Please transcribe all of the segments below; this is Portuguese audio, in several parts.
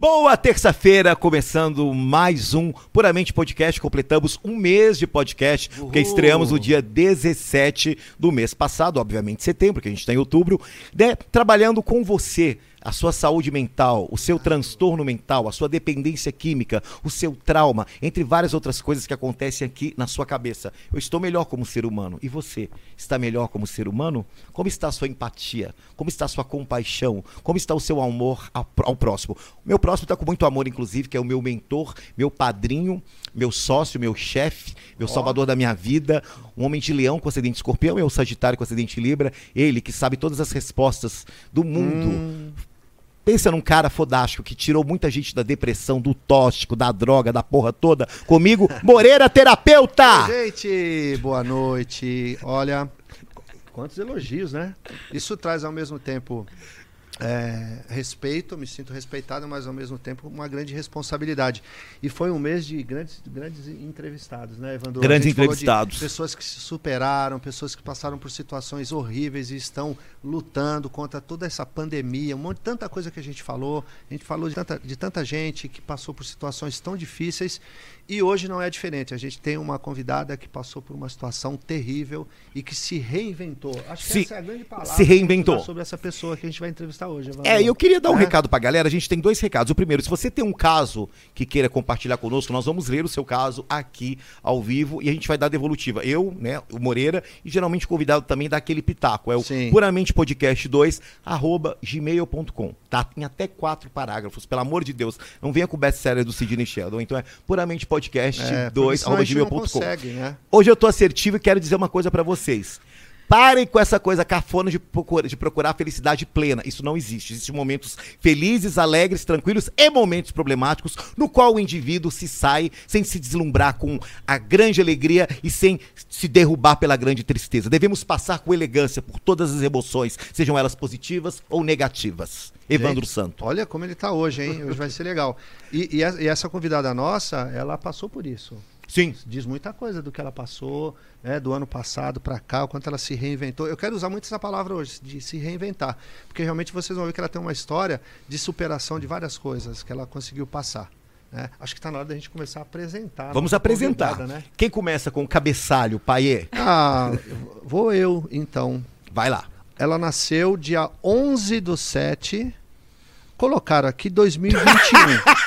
Boa terça-feira, começando mais um Puramente Podcast. Completamos um mês de podcast, Uhul. porque estreamos no dia 17 do mês passado, obviamente setembro, que a gente está em outubro, né, trabalhando com você a sua saúde mental, o seu transtorno mental, a sua dependência química, o seu trauma, entre várias outras coisas que acontecem aqui na sua cabeça. Eu estou melhor como ser humano. E você? Está melhor como ser humano? Como está a sua empatia? Como está a sua compaixão? Como está o seu amor ao, próximo? O meu próximo está com muito amor, inclusive, que é o meu mentor, meu padrinho, meu sócio, meu chefe, meu oh. salvador da minha vida, um homem de leão com acidente escorpião, eu sagitário com acidente libra, ele que sabe todas as respostas do mundo. Hum Pensa num cara fodástico que tirou muita gente da depressão, do tóxico, da droga, da porra toda. Comigo, Moreira Terapeuta! Gente, boa noite. Olha, quantos elogios, né? Isso traz ao mesmo tempo é, respeito, me sinto respeitado, mas ao mesmo tempo uma grande responsabilidade. E foi um mês de grandes, grandes entrevistados, né, Evandro? Grandes entrevistados. pessoas que se superaram, pessoas que passaram por situações horríveis e estão lutando contra toda essa pandemia, um monte, tanta coisa que a gente falou. A gente falou de tanta, de tanta gente que passou por situações tão difíceis e hoje não é diferente. A gente tem uma convidada que passou por uma situação terrível e que se reinventou. Acho que se, essa é a grande palavra se reinventou. sobre essa pessoa que a gente vai entrevistar hoje. Evandro. É, eu queria dar um é? recado pra galera. A gente tem dois recados. O primeiro, se você tem um caso que queira compartilhar conosco, nós vamos ler o seu caso aqui ao vivo e a gente vai dar devolutiva. Eu, né, o Moreira, e geralmente o convidado também dá aquele pitaco. É o Sim. puramente podcast 2 arroba gmail.com. Tá? Tem até quatro parágrafos, pelo amor de Deus. Não venha com o best-seller do Sidney Sheldon. Então é puramente podcast podcast é, 2 gmail.com. Né? Hoje eu tô assertivo e quero dizer uma coisa para vocês. Parem com essa coisa cafona de procurar, de procurar felicidade plena. Isso não existe. Existem momentos felizes, alegres, tranquilos e momentos problemáticos no qual o indivíduo se sai sem se deslumbrar com a grande alegria e sem se derrubar pela grande tristeza. Devemos passar com elegância por todas as emoções, sejam elas positivas ou negativas. Evandro Gente, Santo. Olha como ele está hoje, hein? Hoje vai ser legal. E, e, e essa convidada nossa, ela passou por isso. Sim. Diz muita coisa do que ela passou, né, do ano passado para cá, o quanto ela se reinventou. Eu quero usar muito essa palavra hoje, de se reinventar, porque realmente vocês vão ver que ela tem uma história de superação de várias coisas que ela conseguiu passar. Né? Acho que está na hora da gente começar a apresentar. Vamos apresentar. Né? Quem começa com o cabeçalho, Paiê? Ah, vou eu, então. Vai lá. Ela nasceu dia 11 do 7 Colocaram aqui 2021.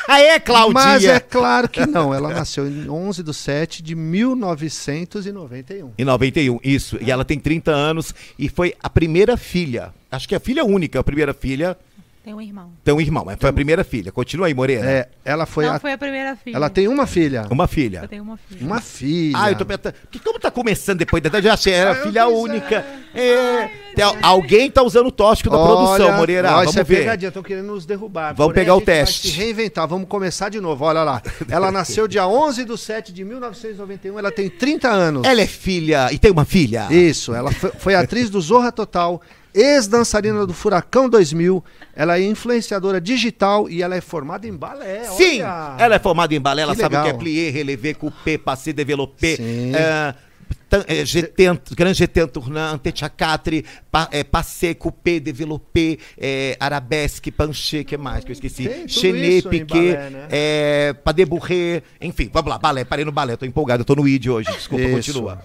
é, Claudinha! Mas é claro que não. Ela nasceu em 11 de 7 de 1991. Em 91, isso. E ela tem 30 anos e foi a primeira filha. Acho que é a filha única, a primeira filha tem um irmão. Tem um irmão, mas foi a primeira filha. Continua aí, Moreira. É, ela foi Não, a... foi a primeira filha. Ela tem uma filha. Uma filha. Eu tenho uma filha. Uma filha. Ah, eu tô pensando. Como tá começando depois da. Já achei, era ah, filha única. É. Tem, alguém tá usando o tóxico da Olha, produção, Moreira. Vamos é ver. pegadinha, estão querendo nos derrubar. Vamos Porém, pegar o teste. Vai se reinventar, vamos começar de novo. Olha lá. Ela nasceu dia 11 de 7 de 1991, ela tem 30 anos. Ela é filha e tem uma filha. Isso, ela foi, foi atriz do Zorra Total ex-dançarina do Furacão 2000. Ela é influenciadora digital e ela é formada em balé. Sim, olha. ela é formada em balé. Ela que sabe o que é plié, relevé, coupé, passé, développé. É, é, Grand Jeté Tournant, Techacatre, pa, é, Passé, Coupé, Développé, é, Arabesque, Panché, que mais que eu esqueci? Chené, Piquet, né? é, enfim, vamos lá, balé, parei no balé, tô empolgado, tô no ID hoje, desculpa, Isso. continua.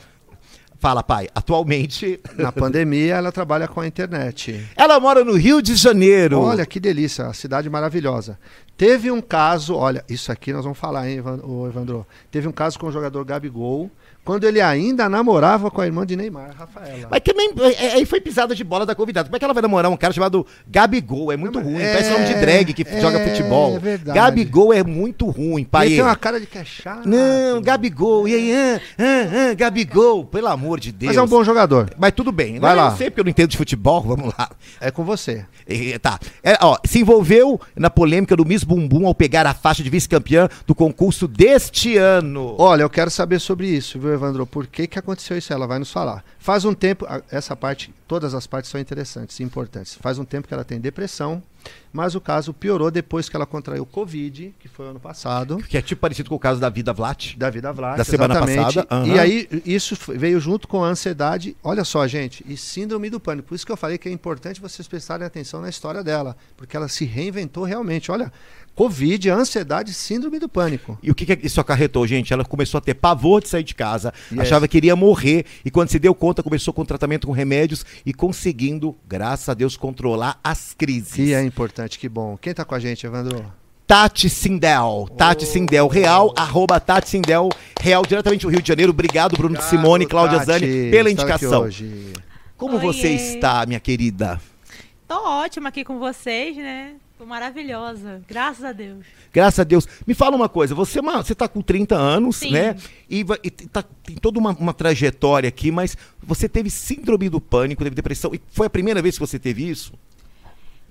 Fala, pai. Atualmente. Na pandemia, ela trabalha com a internet. Ela mora no Rio de Janeiro. Olha que delícia, cidade maravilhosa. Teve um caso, olha, isso aqui nós vamos falar, hein, Evandro? Teve um caso com o jogador Gabigol quando ele ainda namorava com a irmã de Neymar, Rafaela. Mas também, é, é, aí foi pisada de bola da convidada. Como é que ela vai namorar um cara chamado Gabigol? É muito ruim. É, parece nome de drag que é, joga futebol. É verdade. Gabigol é muito ruim, pai. Ele tem uma cara de que é chato. Não, Gabigol. E aí, ah, ah, ah, Gabigol. Pelo amor de Deus. Mas é um bom jogador. Mas tudo bem. Vai lá. Eu sei porque eu não entendo de futebol. Vamos lá. É com você. É, tá. É, ó, se envolveu na polêmica do Miss Bumbum ao pegar a faixa de vice-campeã do concurso deste ano. Olha, eu quero saber sobre isso, viu, Evandro? Por que, que aconteceu isso? Ela vai nos falar. Faz um tempo, essa parte, todas as partes são interessantes e importantes. Faz um tempo que ela tem depressão, mas o caso piorou depois que ela contraiu Covid, que foi ano passado. Que é tipo parecido com o caso da Vida Vlat. Da Vida Vlat, da semana exatamente. passada. Uhum. E aí isso veio junto com a ansiedade, olha só, gente, e síndrome do pânico. Por isso que eu falei que é importante vocês prestarem atenção na história dela, porque ela se reinventou realmente. Olha, Covid, ansiedade, síndrome do pânico. E o que, que isso acarretou, gente? Ela começou a ter pavor de sair de casa, Yes. achava que iria morrer, e quando se deu conta, começou com tratamento com remédios e conseguindo, graças a Deus, controlar as crises. Que é importante, que bom. Quem tá com a gente, Evandro? Tati Sindel. Tati Sindel Real, arroba Tati Sindel Real, diretamente do Rio de Janeiro. Obrigado, Bruno Simone e Cláudia Tati, Zani, pela indicação. hoje. Como Oiê. você está, minha querida? Tô ótima aqui com vocês, né? Tô maravilhosa. Graças a Deus. Graças a Deus. Me fala uma coisa, você, você tá com 30 anos, Sim. né? E, e tá, tem toda uma, uma trajetória aqui, mas você teve síndrome do pânico, teve depressão. E foi a primeira vez que você teve isso?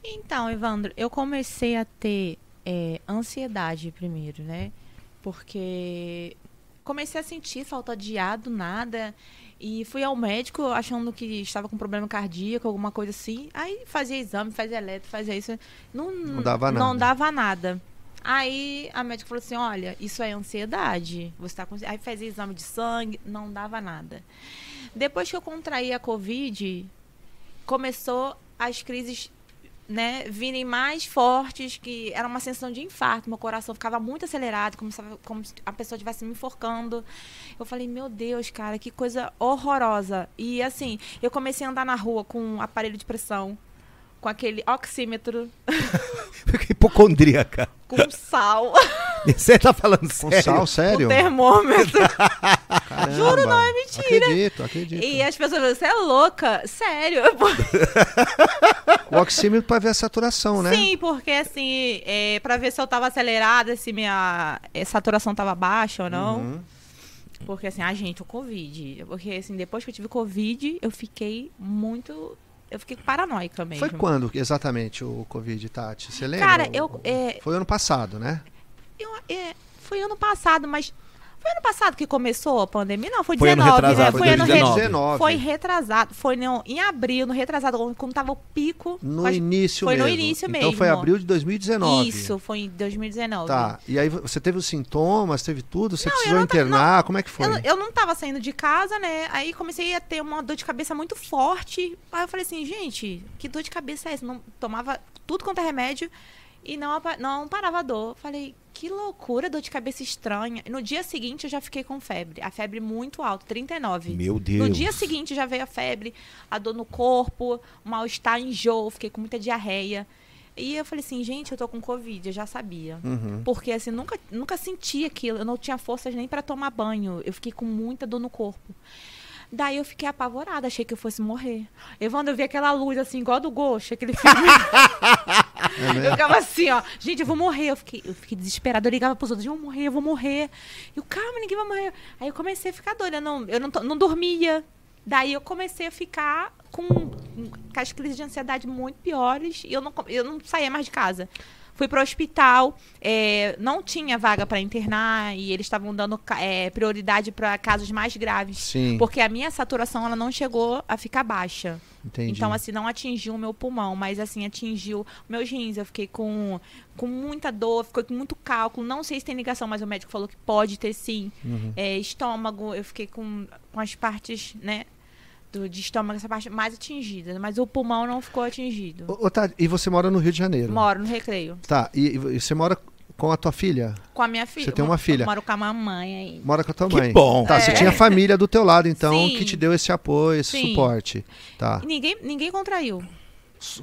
Então, Evandro, eu comecei a ter é, ansiedade primeiro, né? Porque comecei a sentir falta de ar do nada. E fui ao médico achando que estava com problema cardíaco, alguma coisa assim. Aí fazia exame, fazia eletro, fazia isso. Não, Não dava Não nada. dava nada. Aí a médica falou assim: olha, isso é ansiedade. Você tá com. Aí fazia exame de sangue, não dava nada. Depois que eu contraí a Covid, começou as crises né, virem mais fortes, que era uma sensação de infarto, meu coração ficava muito acelerado, como, se- como se a pessoa estivesse me enforcando. Eu falei, meu Deus, cara, que coisa horrorosa. E assim, eu comecei a andar na rua com um aparelho de pressão, com aquele oxímetro, Hipocondríaca. com sal, Você tá falando Com sério? sal, com sério? termômetro. Caramba. Juro, não é mentira. Acredito, acredito. E as pessoas falam, você é louca? Sério? O oxímetro para ver a saturação, né? Sim, porque assim, é, pra ver se eu tava acelerada, se minha eh, saturação tava baixa ou não. Uhum. Porque assim, a gente, o Covid. Porque assim, depois que eu tive Covid, eu fiquei muito. Eu fiquei paranoica mesmo. Foi quando exatamente o Covid, Tati? Você lembra? Cara, eu. é, Foi ano passado, né? eu é, foi ano passado, mas. Foi ano passado que começou a pandemia? Não, foi Foi ano 19, retrasado, né? foi Foi ano 2019. re- Foi retrasado. Foi no, em abril, no retrasado, quando tava o pico. No com as- início foi no mesmo. início Então foi mesmo. abril de 2019. Isso, foi em 2019. Tá. E aí você teve os sintomas, teve tudo? Você Não, precisou não internar? Como é que foi? Eu, eu não tava saindo de casa, né? Aí comecei a ter uma dor de cabeça muito forte. Aí eu falei assim, gente, que dor de cabeça é essa? Não tomava tudo quanto é remédio e não, não parava a dor. Falei, que loucura, dor de cabeça estranha. No dia seguinte eu já fiquei com febre. A febre muito alta, 39. Meu Deus. No dia seguinte já veio a febre, a dor no corpo, mal-estar, enjoo, fiquei com muita diarreia. E eu falei assim, gente, eu tô com Covid, eu já sabia. Uhum. Porque assim, nunca, nunca senti aquilo. Eu não tinha forças nem pra tomar banho. Eu fiquei com muita dor no corpo. Daí eu fiquei apavorada, achei que eu fosse morrer. Evandro, eu vi aquela luz assim, igual do Ghost, aquele filme. É mesmo? eu ficava assim, ó, gente, eu vou morrer. Eu fiquei, eu fiquei desesperada, eu ligava pros outros, eu vou morrer, eu vou morrer. E o calma, ninguém vai morrer. Aí eu comecei a ficar doida, eu não, eu não, não dormia. Daí eu comecei a ficar com, com as crises de ansiedade muito piores e eu não, eu não saía mais de casa. Fui para o hospital, é, não tinha vaga para internar e eles estavam dando é, prioridade para casos mais graves. Sim, Porque a minha saturação ela não chegou a ficar baixa. entendi. Então, assim, não atingiu o meu pulmão, mas assim, atingiu meus rins. Eu fiquei com, com muita dor, fiquei com muito cálculo. Não sei se tem ligação, mas o médico falou que pode ter sim. Uhum. É, estômago, eu fiquei com, com as partes, né? Do, de estômago, essa parte mais atingida. Mas o pulmão não ficou atingido. Ô, ô, Tati, e você mora no Rio de Janeiro? Moro no recreio. Tá, e, e você mora com a tua filha? Com a minha filha. Você tem uma filha? eu Moro com a mamãe aí. Mora com a tua Que mãe. bom. Tá, você É. tinha família do teu lado, então, Sim. que te deu esse apoio, esse Sim. suporte. Tá. E ninguém, ninguém contraiu.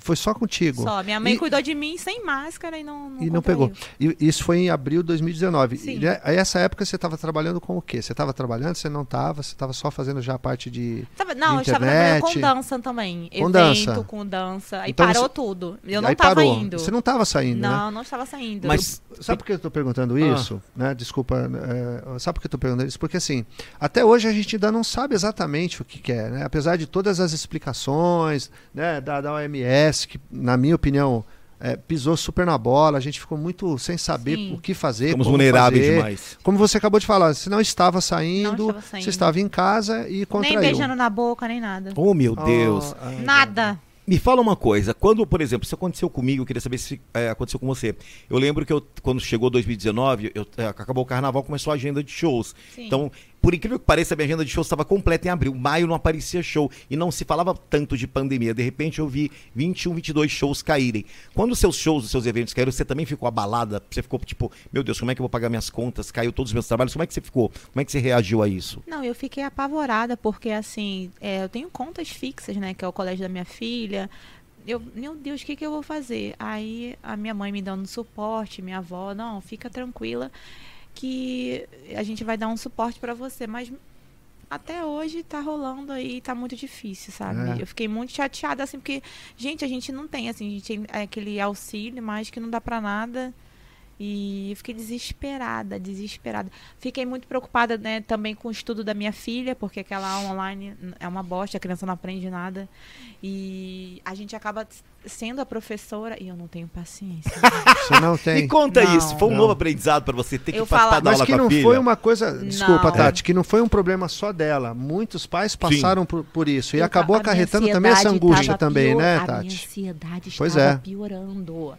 Foi só contigo. Só. Minha mãe E- cuidou de mim sem máscara e não. não E não pegou. E isso foi em abril de 2019. Sim. E aí, essa época você estava trabalhando com o quê? Você estava trabalhando, você não estava? Você estava só fazendo já a parte de. Tava- não, de eu estava trabalhando com internet. dança também. Com Evento, dança. com dança. Aí Então parou você- tudo. Eu não estava indo. Você não estava saindo, né? Não, não estava saindo. Mas Sabe por que eu estou perguntando Ah. isso? Né? Desculpa. é, sabe por que eu estou perguntando isso? Porque assim, até hoje a gente ainda não sabe exatamente o que, que é, né? Apesar de todas as explicações né, da, da OMS, que na minha opinião é, pisou super na bola, a gente ficou muito sem saber Sim. o que fazer. estamos como vulneráveis fazer. demais. Como você acabou de falar, você não estava saindo, Não estava saindo. você estava em casa e nem contraiu. beijando na boca, nem nada. Oh, meu Oh, Deus. ai, Nada. Me fala uma coisa, quando, por exemplo, isso aconteceu comigo, eu queria saber se é, aconteceu com você. Eu lembro que eu, quando chegou 2019, eu, é, acabou o carnaval, começou a agenda de shows. Sim. Então, por incrível que pareça, a minha agenda de shows estava completa em abril. Maio não aparecia show e não se falava tanto de pandemia. De repente eu vi 21, 22 shows caírem. Quando os seus shows, os seus eventos caíram, você também ficou abalada? Você ficou tipo, meu Deus, como é que eu vou pagar minhas contas? Caiu todos os meus trabalhos. Como é que você ficou? Como é que você reagiu a isso? Não, eu fiquei apavorada porque assim, é, eu tenho contas fixas, né, que é o colégio da minha filha. Eu, meu Deus, o que, que eu vou fazer? Aí a minha mãe me dando suporte, minha avó, não, fica tranquila que a gente vai dar um suporte para você, mas até hoje tá rolando aí, tá muito difícil, sabe? É. Eu fiquei muito chateada, assim, porque, gente, a gente não tem, assim, a gente tem aquele auxílio, mas que não dá para nada. E eu fiquei desesperada, desesperada. Fiquei muito preocupada, né, também com o estudo da minha filha, porque aquela online é uma bosta, a criança não aprende nada. E a gente acaba sendo a professora e eu não tenho paciência. Você não tem. Me conta não, isso, foi um não. novo aprendizado para você ter que participar da Mas aula que não foi uma coisa, desculpa, não. Tati, que não foi um problema só dela. Muitos pais passaram por, por, isso e eu, acabou acarretando também essa angústia também, né, pior, né, Tati? A minha ansiedade pois estava é. piorando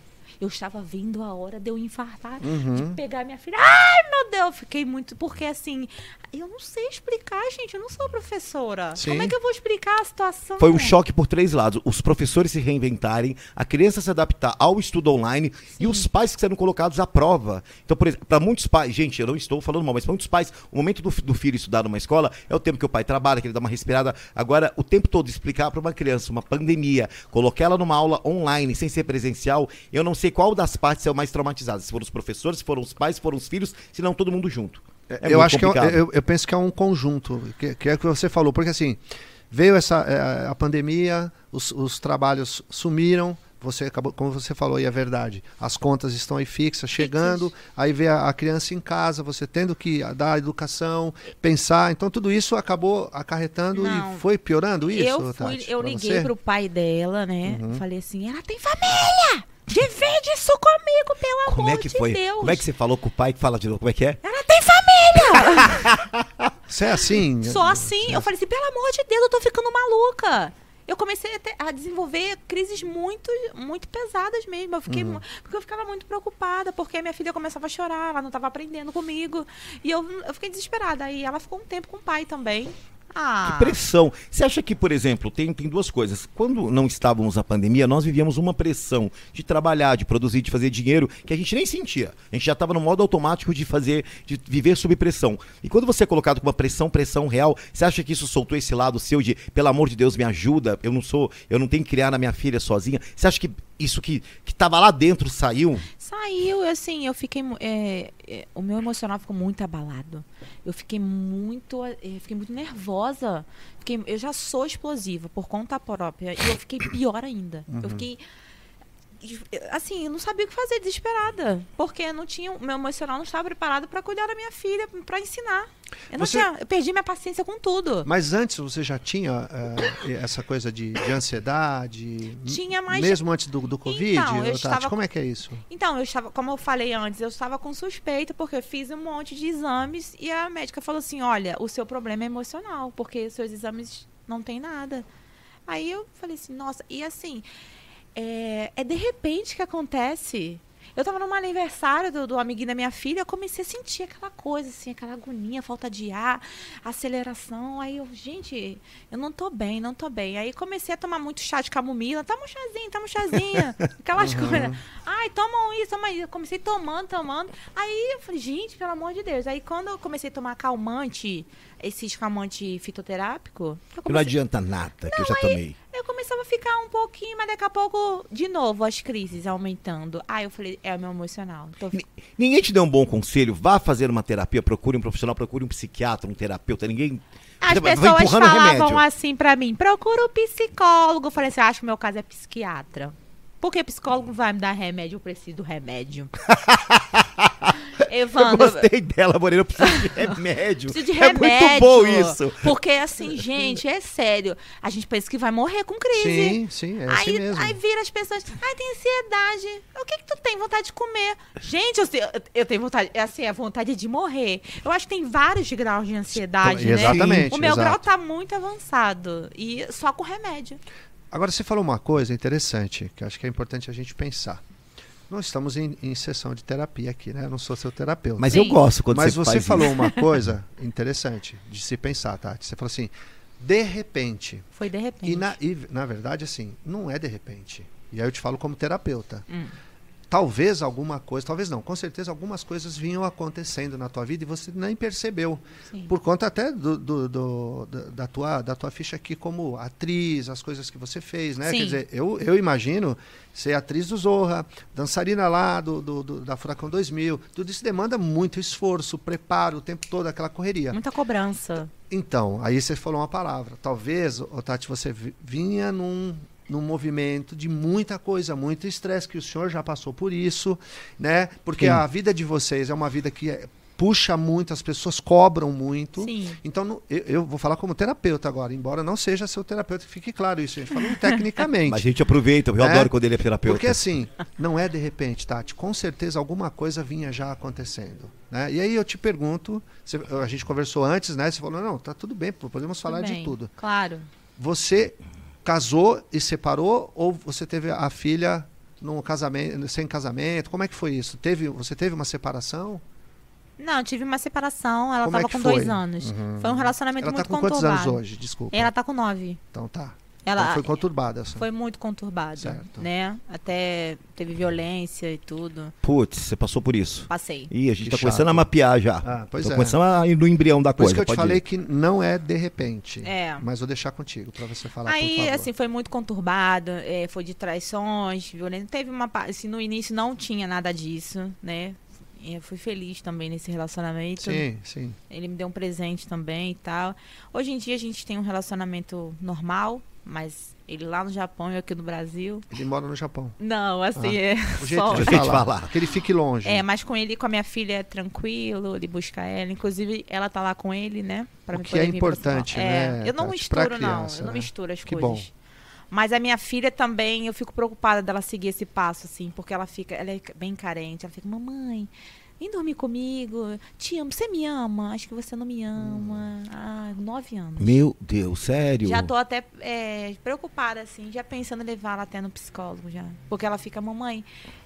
eu estava vendo a hora de eu infartar, uhum. de pegar minha filha. Ai, meu Deus, fiquei muito. Porque assim, eu não sei explicar, gente. Eu não sou professora. Sim. Como é que eu vou explicar a situação? Foi um choque por três lados: os professores se reinventarem, a criança se adaptar ao estudo online Sim. e os pais que serão colocados à prova. Então, por exemplo, para muitos pais, gente, eu não estou falando mal, mas para muitos pais, o momento do, do, filho estudar numa escola é o tempo que o pai trabalha, que ele dá uma respirada. Agora, o tempo todo explicar para uma criança uma pandemia, colocar ela numa aula online sem ser presencial, eu não sei qual das partes é o mais traumatizado. Se foram os professores, se foram os pais, se foram os filhos, se não todo mundo junto. É eu acho complicado. que é, eu, eu, penso que é um conjunto, que, que é o que você falou, porque assim, veio essa é, a pandemia, os, os trabalhos sumiram, você acabou, como você falou, e é verdade. As contas estão aí fixas, chegando, aí vê a, a, criança em casa, você tendo que dar educação, pensar. Então tudo isso acabou acarretando Não, e foi piorando isso. Eu, fui, Tati, eu liguei para o pai dela, né? Uhum. Falei assim, ela tem família! Divide isso comigo, pelo Como amor é que foi? de Deus. Como é que você falou com o pai? Fala de novo, como é que é? Ela tem família! Você é assim? Só assim. Eu falei assim, pelo amor de Deus, eu tô ficando maluca. Eu comecei a, ter, a desenvolver crises muito, muito pesadas mesmo. Eu fiquei, uhum. Porque eu ficava muito preocupada, porque minha filha começava a chorar, ela não estava aprendendo comigo. E eu, eu fiquei desesperada. Aí ela ficou um tempo com o pai também. Ah. Que pressão. Você acha que, por exemplo, tem, tem duas coisas. Quando não estávamos na pandemia, nós vivíamos uma pressão de trabalhar, de produzir, de fazer dinheiro, que a gente nem sentia. A gente já estava no modo automático de fazer, de viver sob pressão. E quando você é colocado com uma pressão, pressão real, você acha que isso soltou esse lado seu de, pelo amor de Deus, me ajuda, eu não sou, eu não tenho que criar na minha filha sozinha? Você acha que isso que, que tava lá dentro saiu? Saiu, assim, eu fiquei. É, é, o meu emocional ficou muito abalado. Eu fiquei muito. É, fiquei muito nervosa. Fiquei, eu já sou explosiva por conta própria. E eu fiquei pior ainda. Uhum. Eu fiquei assim, eu não sabia o que fazer, desesperada. Porque não tinha, o meu emocional não estava preparado para cuidar da minha filha, para ensinar. Eu, não você... tinha, eu perdi minha paciência com tudo. Mas antes você já tinha uh, essa coisa de, de, ansiedade? Tinha mais. Mesmo antes do, do Covid? Então, eu estava... Como é que é isso? Então, eu estava, como eu falei antes, eu estava com suspeita, porque eu fiz um monte de exames e a médica falou assim: olha, o seu problema é emocional, porque seus exames não tem nada. Aí eu falei assim, nossa, e assim, é, é de repente que acontece. Eu tava num aniversário do, do amiguinho da minha filha, eu comecei a sentir aquela coisa, assim, aquela agonia, falta de ar, aceleração. Aí eu, gente, eu não tô bem, não tô bem. Aí comecei a tomar muito chá de camomila. Toma um chazinho, toma um chazinho. Aquelas uhum. coisas. Ai, tomam isso, toma isso. Eu comecei tomando, tomando. Aí eu falei, gente, pelo amor de Deus. Aí quando eu comecei a tomar calmante, esse calmante fitoterápico. Comecei... Não adianta nada, que eu já tomei. Eu começava a ficar um pouquinho, mas daqui a pouco, de novo, as crises aumentando. Aí eu falei, é o meu emocional. Ninguém te deu um bom conselho? Vá fazer uma terapia, procure um profissional, procure um psiquiatra, um terapeuta. Ninguém. As pessoas falavam assim para mim, procura um psicólogo. Eu falei assim, acho que o meu caso é psiquiatra. Porque psicólogo vai me dar remédio, eu preciso do remédio. Evandro. Eu gostei dela, Morena, eu preciso de remédio. preciso de remédio. É muito bom isso. Porque, assim, gente, é sério. A gente pensa que vai morrer com crise. Sim, sim, é assim aí, mesmo. Aí vira as pessoas, ai, tem ansiedade. O que que tu tem vontade de comer? Gente, eu, eu tenho vontade, é assim, a vontade de morrer. Eu acho que tem vários graus de ansiedade, né? Exatamente. O meu exato. grau tá muito avançado. E só com remédio. Agora, você falou uma coisa interessante, que acho que é importante a gente pensar. Não estamos em, em sessão de terapia aqui, né? Eu não sou seu terapeuta. Mas Sim. eu gosto quando Mas você, você falou isso. uma coisa interessante de se pensar, Tati. Você falou assim, de repente. Foi de repente. E na, e, na verdade, assim, não é de repente. E aí eu te falo como terapeuta. Hum. Talvez alguma coisa, talvez não, com certeza algumas coisas vinham acontecendo na tua vida e você nem percebeu. Sim. Por conta até do, do- do- da, tua, da tua ficha aqui como atriz, as coisas que você fez, né? Sim. Quer dizer, eu, eu imagino ser atriz do Zorra, dançarina lá do, do- do- da Furacão 2000. Tudo isso demanda muito esforço, preparo, o tempo todo, aquela correria. Muita cobrança. Então, aí você falou uma palavra. Talvez, Tati, você vi- vinha num, num movimento de muita coisa, muito estresse, que o senhor já passou por isso, né? Porque Sim. a vida de vocês é uma vida que é- puxa muito, as pessoas cobram muito. Sim. Então, não- eu, eu vou falar como terapeuta agora, embora não seja seu terapeuta, que fique claro isso, gente. Falando tecnicamente. Mas a gente aproveita, eu É, adoro quando ele é terapeuta. Porque assim, não é de repente, Tati. Com certeza alguma coisa vinha já acontecendo. Né? E aí eu te pergunto, você- a gente conversou antes, né? Você falou, não, tá tudo bem, podemos falar Tudo de bem. tudo. Claro. Você casou e separou ou você teve a filha num casamento, sem casamento? Como é que foi isso? Teve, você teve uma separação? Não, eu tive uma separação, ela Como é com foi? dois anos. Uhum. Foi um relacionamento Ela tá muito com quantos conturbado. anos hoje? Desculpa. Ela tá com nove. Então tá. Ela Então foi conturbada essa. foi muito conturbada, Certo. né? Até teve violência e tudo. Putz, você passou por isso. Passei. Ih, a gente Que tá chato. começando a mapear já. Ah, pois Tô é. começando a ir no embrião da Por coisa. isso que eu te falei ir. que não é de repente. É. Mas vou deixar contigo para você falar, por Aí, favor. assim, foi muito conturbado, é, foi de traições, violência. Teve uma parte, assim, no início não tinha nada disso, né? E Eu fui feliz também nesse relacionamento. Sim, sim. Ele me deu um presente também e tal. Hoje em dia a gente tem um relacionamento normal, mas ele lá no Japão e eu aqui no Brasil. Ele mora no Japão. Não, assim, Ah. é. O jeito só- de falar, falar. Que ele fique longe. É, mas com ele e com a minha filha é tranquilo, ele busca ela. Inclusive, ela tá lá com ele, né? Pra O que poder é importante, Paulo. né, É, eu não Tati? Misturo, não. criança, Eu não né? misturo as Que coisas. Mas a minha filha também, eu fico preocupada dela seguir esse passo, assim, porque ela fica, ela é bem carente. Ela fica, mamãe, vem dormir comigo. Te amo, você me ama? Acho que você não me ama. Ah, nove anos. Meu Deus, sério? Já tô até é, preocupada, assim, já pensando em levar ela até no psicólogo já. Porque ela fica, mamãe,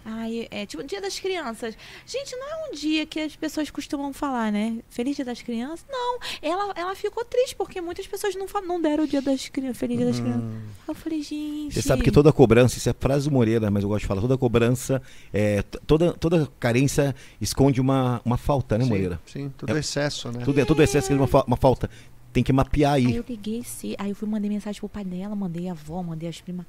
ai, é tipo dia das crianças. Gente, não é um dia que as pessoas costumam falar, né? Feliz dia das crianças? Não, ela, ela ficou triste porque muitas pessoas não, não deram o dia das crianças, feliz dia das crianças. Hum, Eu falei, gente. Você sabe que toda cobrança, isso é frase do Moreira, mas eu gosto de falar, toda cobrança, é, toda, toda carência esconde uma, uma falta, né, sim, Moreira? Sim, tudo É- excesso, né? Tudo, é- todo excesso é uma, uma falta. Tem que mapear Aí aí. eu liguei, se, aí eu fui mandei mensagem pro pai dela, mandei a avó, mandei as primas.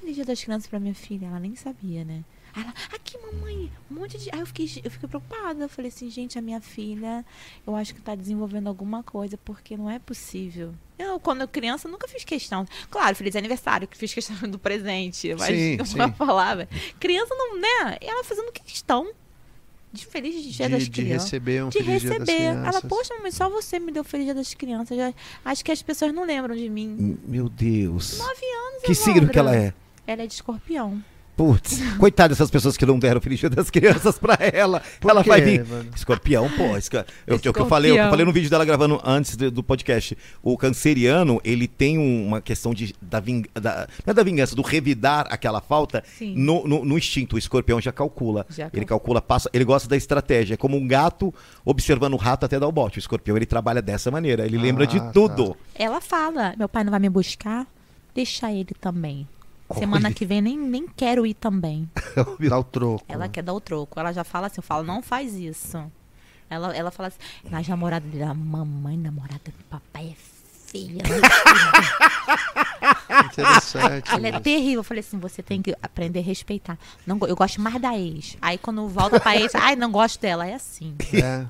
Feliz dia das crianças pra minha filha, ela nem sabia, né? Aí ela, aqui, mamãe, um monte de. Aí eu fiquei, eu fiquei preocupada. Eu falei assim, gente, a minha filha, eu acho que tá desenvolvendo alguma coisa, porque não é possível. Eu, quando eu criança, nunca fiz questão. Claro, feliz aniversário, que fiz questão do presente. Mas Sim, eu sim. velho. Criança não, né? Ela fazendo questão de feliz dia das De, de crianças receber um de feliz dia das receber. crianças. Ela, poxa, mas só você me deu Feliz Dia das Crianças. Já- acho que as pessoas não lembram de mim. Meu Deus. Nove anos, Que Evandra. signo que ela é? Ela é de escorpião. Putz, coitada dessas pessoas que não deram o feliz dia das crianças pra ela. Por ela quê, vai vir. mano? Escorpião, pô. esca- Eu, o que eu falei, eu falei no vídeo dela gravando antes do, do podcast. O canceriano, ele tem um- uma questão de, da, ving, da Não é da vingança, do revidar aquela falta no, no, no instinto. O escorpião já calcula. Já ele calcula, passa. Ele gosta da estratégia. É como um gato observando o rato até dar o bote. O escorpião, ele trabalha dessa maneira. Ele lembra de Ah, tudo. Ela fala: meu pai não vai me buscar, deixa ele também. Semana que vem nem, nem quero ir também. Dá o troco. Ela quer dar o troco. Ela já fala assim: eu falo, não faz isso. Ela, ela fala assim: nas namoradas dela, mamãe, namorada do papai é feia. não Interessante. Ela é isso. terrível. Eu falei assim, você tem que aprender a respeitar. Não, eu gosto mais da ex. Aí quando volta pra ex, ai, não gosto dela. É assim. É.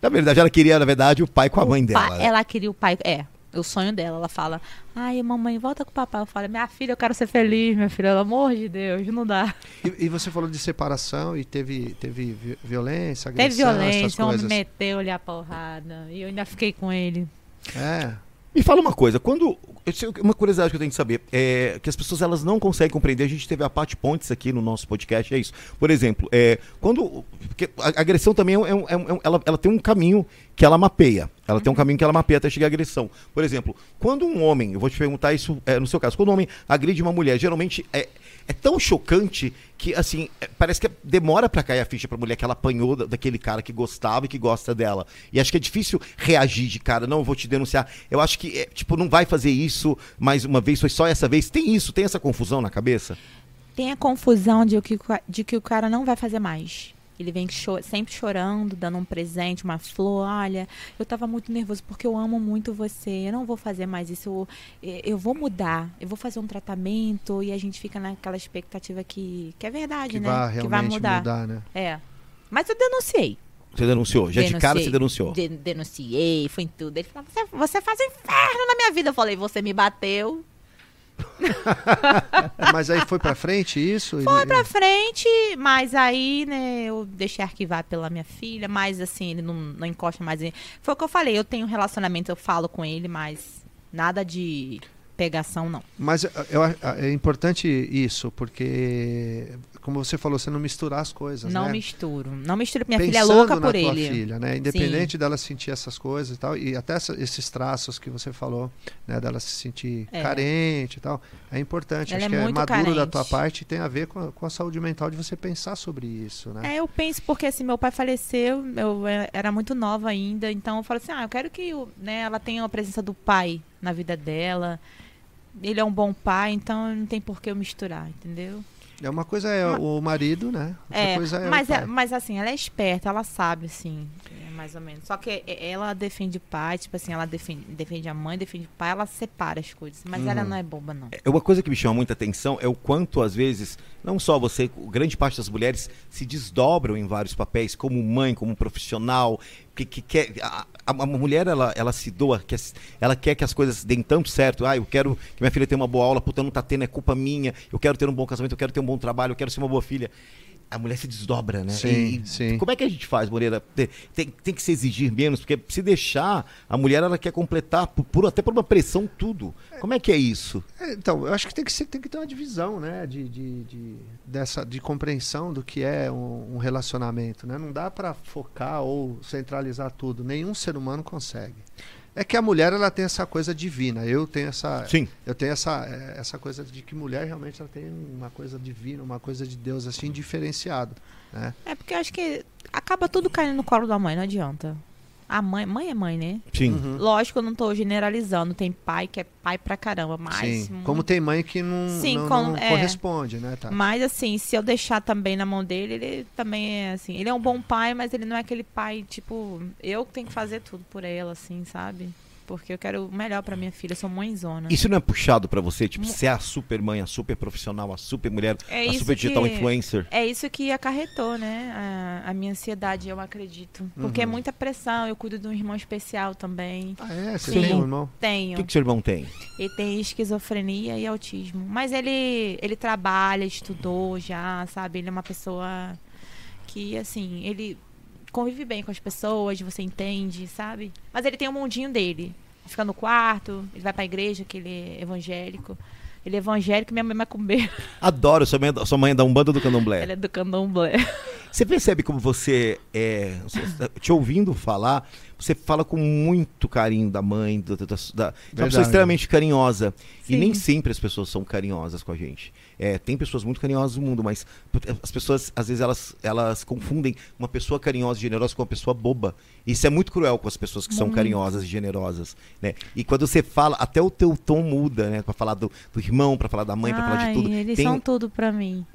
Na verdade, ela queria, na verdade, o pai com a O mãe dela. Ela queria o pai. É, o sonho dela. Ela fala, ai, mamãe, volta com o papai. Eu falo, minha filha, eu quero ser feliz, minha filha. Pelo amor de Deus, não dá. E, e você falou de separação e teve, teve vi- violência, Teve agressão, essas violência, um homem meteu-lhe a porrada. E eu ainda fiquei com ele. É. Me fala uma coisa, quando. Uma curiosidade que eu tenho que saber, é que as pessoas elas não conseguem compreender. A gente teve a Paty Pontes aqui no nosso podcast, é isso. Por exemplo, é, quando. A agressão também é é é um- ela, ela tem um caminho que ela mapeia. Ela tem um caminho que ela mapeia até chegar à agressão. Por exemplo, quando um homem, eu vou te perguntar isso é, no seu caso, quando um homem agride uma mulher, geralmente é, é tão chocante que, assim, é- parece que demora pra cair a ficha pra mulher que ela apanhou da- daquele cara que gostava e que gosta dela. E acho que é difícil reagir de cara, não, vou te denunciar. Eu acho que, é, tipo, não vai fazer isso mais uma vez, foi só essa vez. Tem isso, tem essa confusão na cabeça? Tem a confusão de que, de que o cara não vai fazer mais. Ele vem cho- sempre chorando, dando um presente, uma flor. Olha, eu tava muito nervoso porque eu amo muito você. Eu não vou fazer mais isso. Eu, eh, eu vou mudar. Eu vou fazer um tratamento. E a gente fica naquela expectativa que, que é verdade, Que né? vai que vai mudar. mudar, né? É. Mas eu denunciei. Você denunciou? Já de cara Denunciei. você denunciou. De- denunciei, foi em tudo. Ele falou: você, você faz um inferno na minha vida. Eu falei: você me bateu. Mas aí foi pra frente isso? Foi pra frente, mas aí, né, eu deixei arquivar pela minha filha, mas assim, ele não, não encosta mais. em- Foi o que eu falei, eu tenho um relacionamento, eu falo com ele, mas nada de pegação, não. Mas eu- é importante isso, porque, como você falou, você não misturar as coisas, não né? misturo. Não misturo, minha filha é Pensando louca na por tua ele. filha, né? Independente dela sentir essas coisas e tal, e até essa- esses traços que você falou, né? Dela se sentir É. carente e tal, é importante. Ela Acho é que é maduro da carente. tua parte e tem a ver com a, com a saúde mental de você pensar sobre isso, né? É, eu penso porque assim, meu pai faleceu, eu eh, era muito nova ainda, então eu falo assim, ah, eu quero que né, ela tenha a presença do pai na vida dela. Ele é um bom pai, então não tem por que eu misturar, entendeu? É uma coisa é o marido, né? Outra É, coisa é mas, é- mas assim, ela é esperta, ela sabe, assim, mais ou menos. Só que ela defende o pai, tipo assim, ela defende, defende a mãe, defende o pai, ela separa as coisas. Mas ela Uhum. não é boba, não. É uma coisa que me chama muita atenção é o quanto, às vezes, não só você, grande parte das mulheres se desdobram em vários papéis, como mãe, como profissional, que, que quer. A, a- a mulher, ela, ela se doa, quer, ela quer que as coisas deem tanto certo. Ah, eu quero que minha filha tenha uma boa aula, puta, não tá tendo, é culpa minha. Eu quero ter um bom casamento, eu quero ter um bom trabalho, eu quero ser uma boa filha. A mulher se desdobra, né? Sim, E- sim. Como é que a gente faz, Moreira? Tem, tem, que se exigir menos, porque se deixar, a mulher ela quer completar, por, por- até por uma pressão, tudo. Como é que é isso? É, então, eu acho que tem que, ser, tem que ter uma divisão, né? De, de, de- dessa, de compreensão do que é um, um relacionamento, né? Não dá para focar ou centralizar tudo. Nenhum ser humano consegue. É que a mulher ela tem essa coisa divina. Eu tenho essa, Sim. eu tenho essa, eh, essa coisa de que mulher realmente ela tem uma coisa divina, uma coisa de Deus assim diferenciado, né? É porque eu acho que acaba tudo caindo no colo da mãe, não adianta. A mãe, mãe é mãe, né? Sim. Uhum. Lógico, eu não tô generalizando. Tem pai que é pai pra caramba, mas. Sim. muito- Como tem mãe que não, Sim, não, como- não é. corresponde, né? Tá? Mas assim, se eu deixar também na mão dele, ele também é assim. Ele é um bom pai, mas ele não é aquele pai, tipo, eu que tenho que fazer tudo por ela, assim, sabe? Porque eu quero o melhor pra minha filha, eu sou mãezona. Isso não é puxado pra você, tipo, ser a super mãe, a super profissional, a super mulher, É a super digital que- influencer? É isso que acarretou, né? A, a minha ansiedade, eu acredito. Porque é Uhum. muita pressão. Eu cuido de um irmão especial também. Ah, é? Você Sim. tem um irmão? O Tenho. que, que seu irmão tem? Ele tem esquizofrenia e autismo. Mas ele, ele trabalha, estudou já, sabe? Ele é uma pessoa que, assim, ele convive bem com as pessoas, você entende, sabe? Mas ele tem um mundinho dele. Fica no quarto, ele vai pra igreja, que ele é evangélico. Ele é evangélico e minha mãe é macumbeira. Adoro, sua mãe, é da- sua mãe é da Umbanda do Candomblé. Ela é do candomblé. Você percebe como você é. Te ouvindo falar, você fala com muito carinho da mãe, da, da, você é uma pessoa extremamente carinhosa. E Sim. nem sempre as pessoas são carinhosas com a gente. É, tem pessoas muito carinhosas no mundo, mas as pessoas, às vezes, elas, elas confundem uma pessoa carinhosa e generosa com uma pessoa boba. Isso é muito cruel com as pessoas que são Muito. carinhosas e generosas. Né? E quando você fala, até o teu tom muda, né? Pra falar do, do irmão, pra falar da mãe, pra falar de tudo. Eles Tem- são tudo pra mim.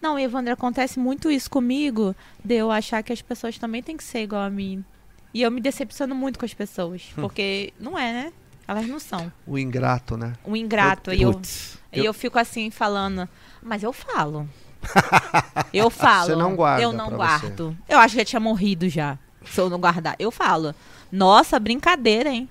Não, Evandro, acontece muito isso comigo, de eu achar que as pessoas também têm que ser igual a mim. E eu me decepciono muito com as pessoas, Hum. porque não é, né? Elas não são. O ingrato, né? Um ingrato. E eu, Putz, e eu fico assim falando, mas eu falo. Eu falo. Você não guarda Eu não guardo. Eu acho que já tinha morrido já. Se eu não guardar. Eu falo. Nossa, brincadeira, hein?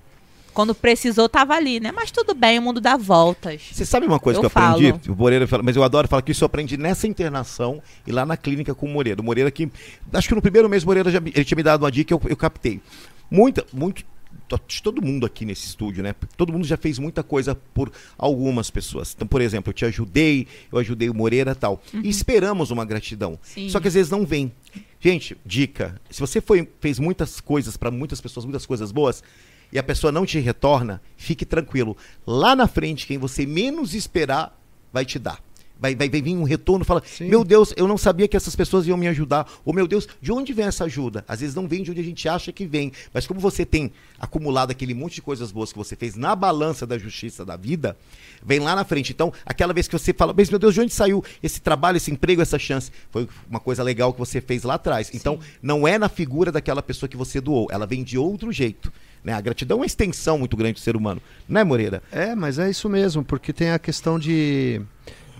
Quando precisou, tava ali, né? Mas tudo bem, o mundo dá voltas. Você sabe uma coisa Eu que eu aprendi? falo. O Moreira fala, mas eu adoro falar que isso eu aprendi nessa internação e lá na clínica com o Moreira. O Moreira que. Acho que no primeiro mês o Moreira já, ele tinha me dado uma dica que eu, eu captei. Muita, muito. to- Todo mundo aqui nesse estúdio, né? Todo mundo já fez muita coisa por algumas pessoas. Então, por exemplo, eu te ajudei, eu ajudei o Moreira e tal. E esperamos uma gratidão. Uhum. Sim. Só que às vezes não vem. Gente, dica: se você foi, fez muitas coisas para muitas pessoas, muitas coisas boas, e a pessoa não te retorna, fique tranquilo. Lá na frente, quem você menos esperar vai te dar. vai, vai, vai vir um retorno, fala, Sim. meu Deus, eu não sabia que essas pessoas iam me ajudar. Ou, meu Deus, de onde vem essa ajuda? Às vezes não vem de onde a gente acha que vem. Mas como você tem acumulado aquele monte de coisas boas que você fez na balança da justiça da vida, vem lá na frente. Então, aquela vez que você fala, mas meu Deus, de onde saiu esse trabalho, esse emprego, essa chance? Foi uma coisa legal que você fez lá atrás. Então, não é na figura daquela pessoa que você doou, ela vem de outro jeito. Né? A gratidão é uma extensão muito grande do ser humano. Né, Moreira? É, mas é isso mesmo, porque tem a questão de,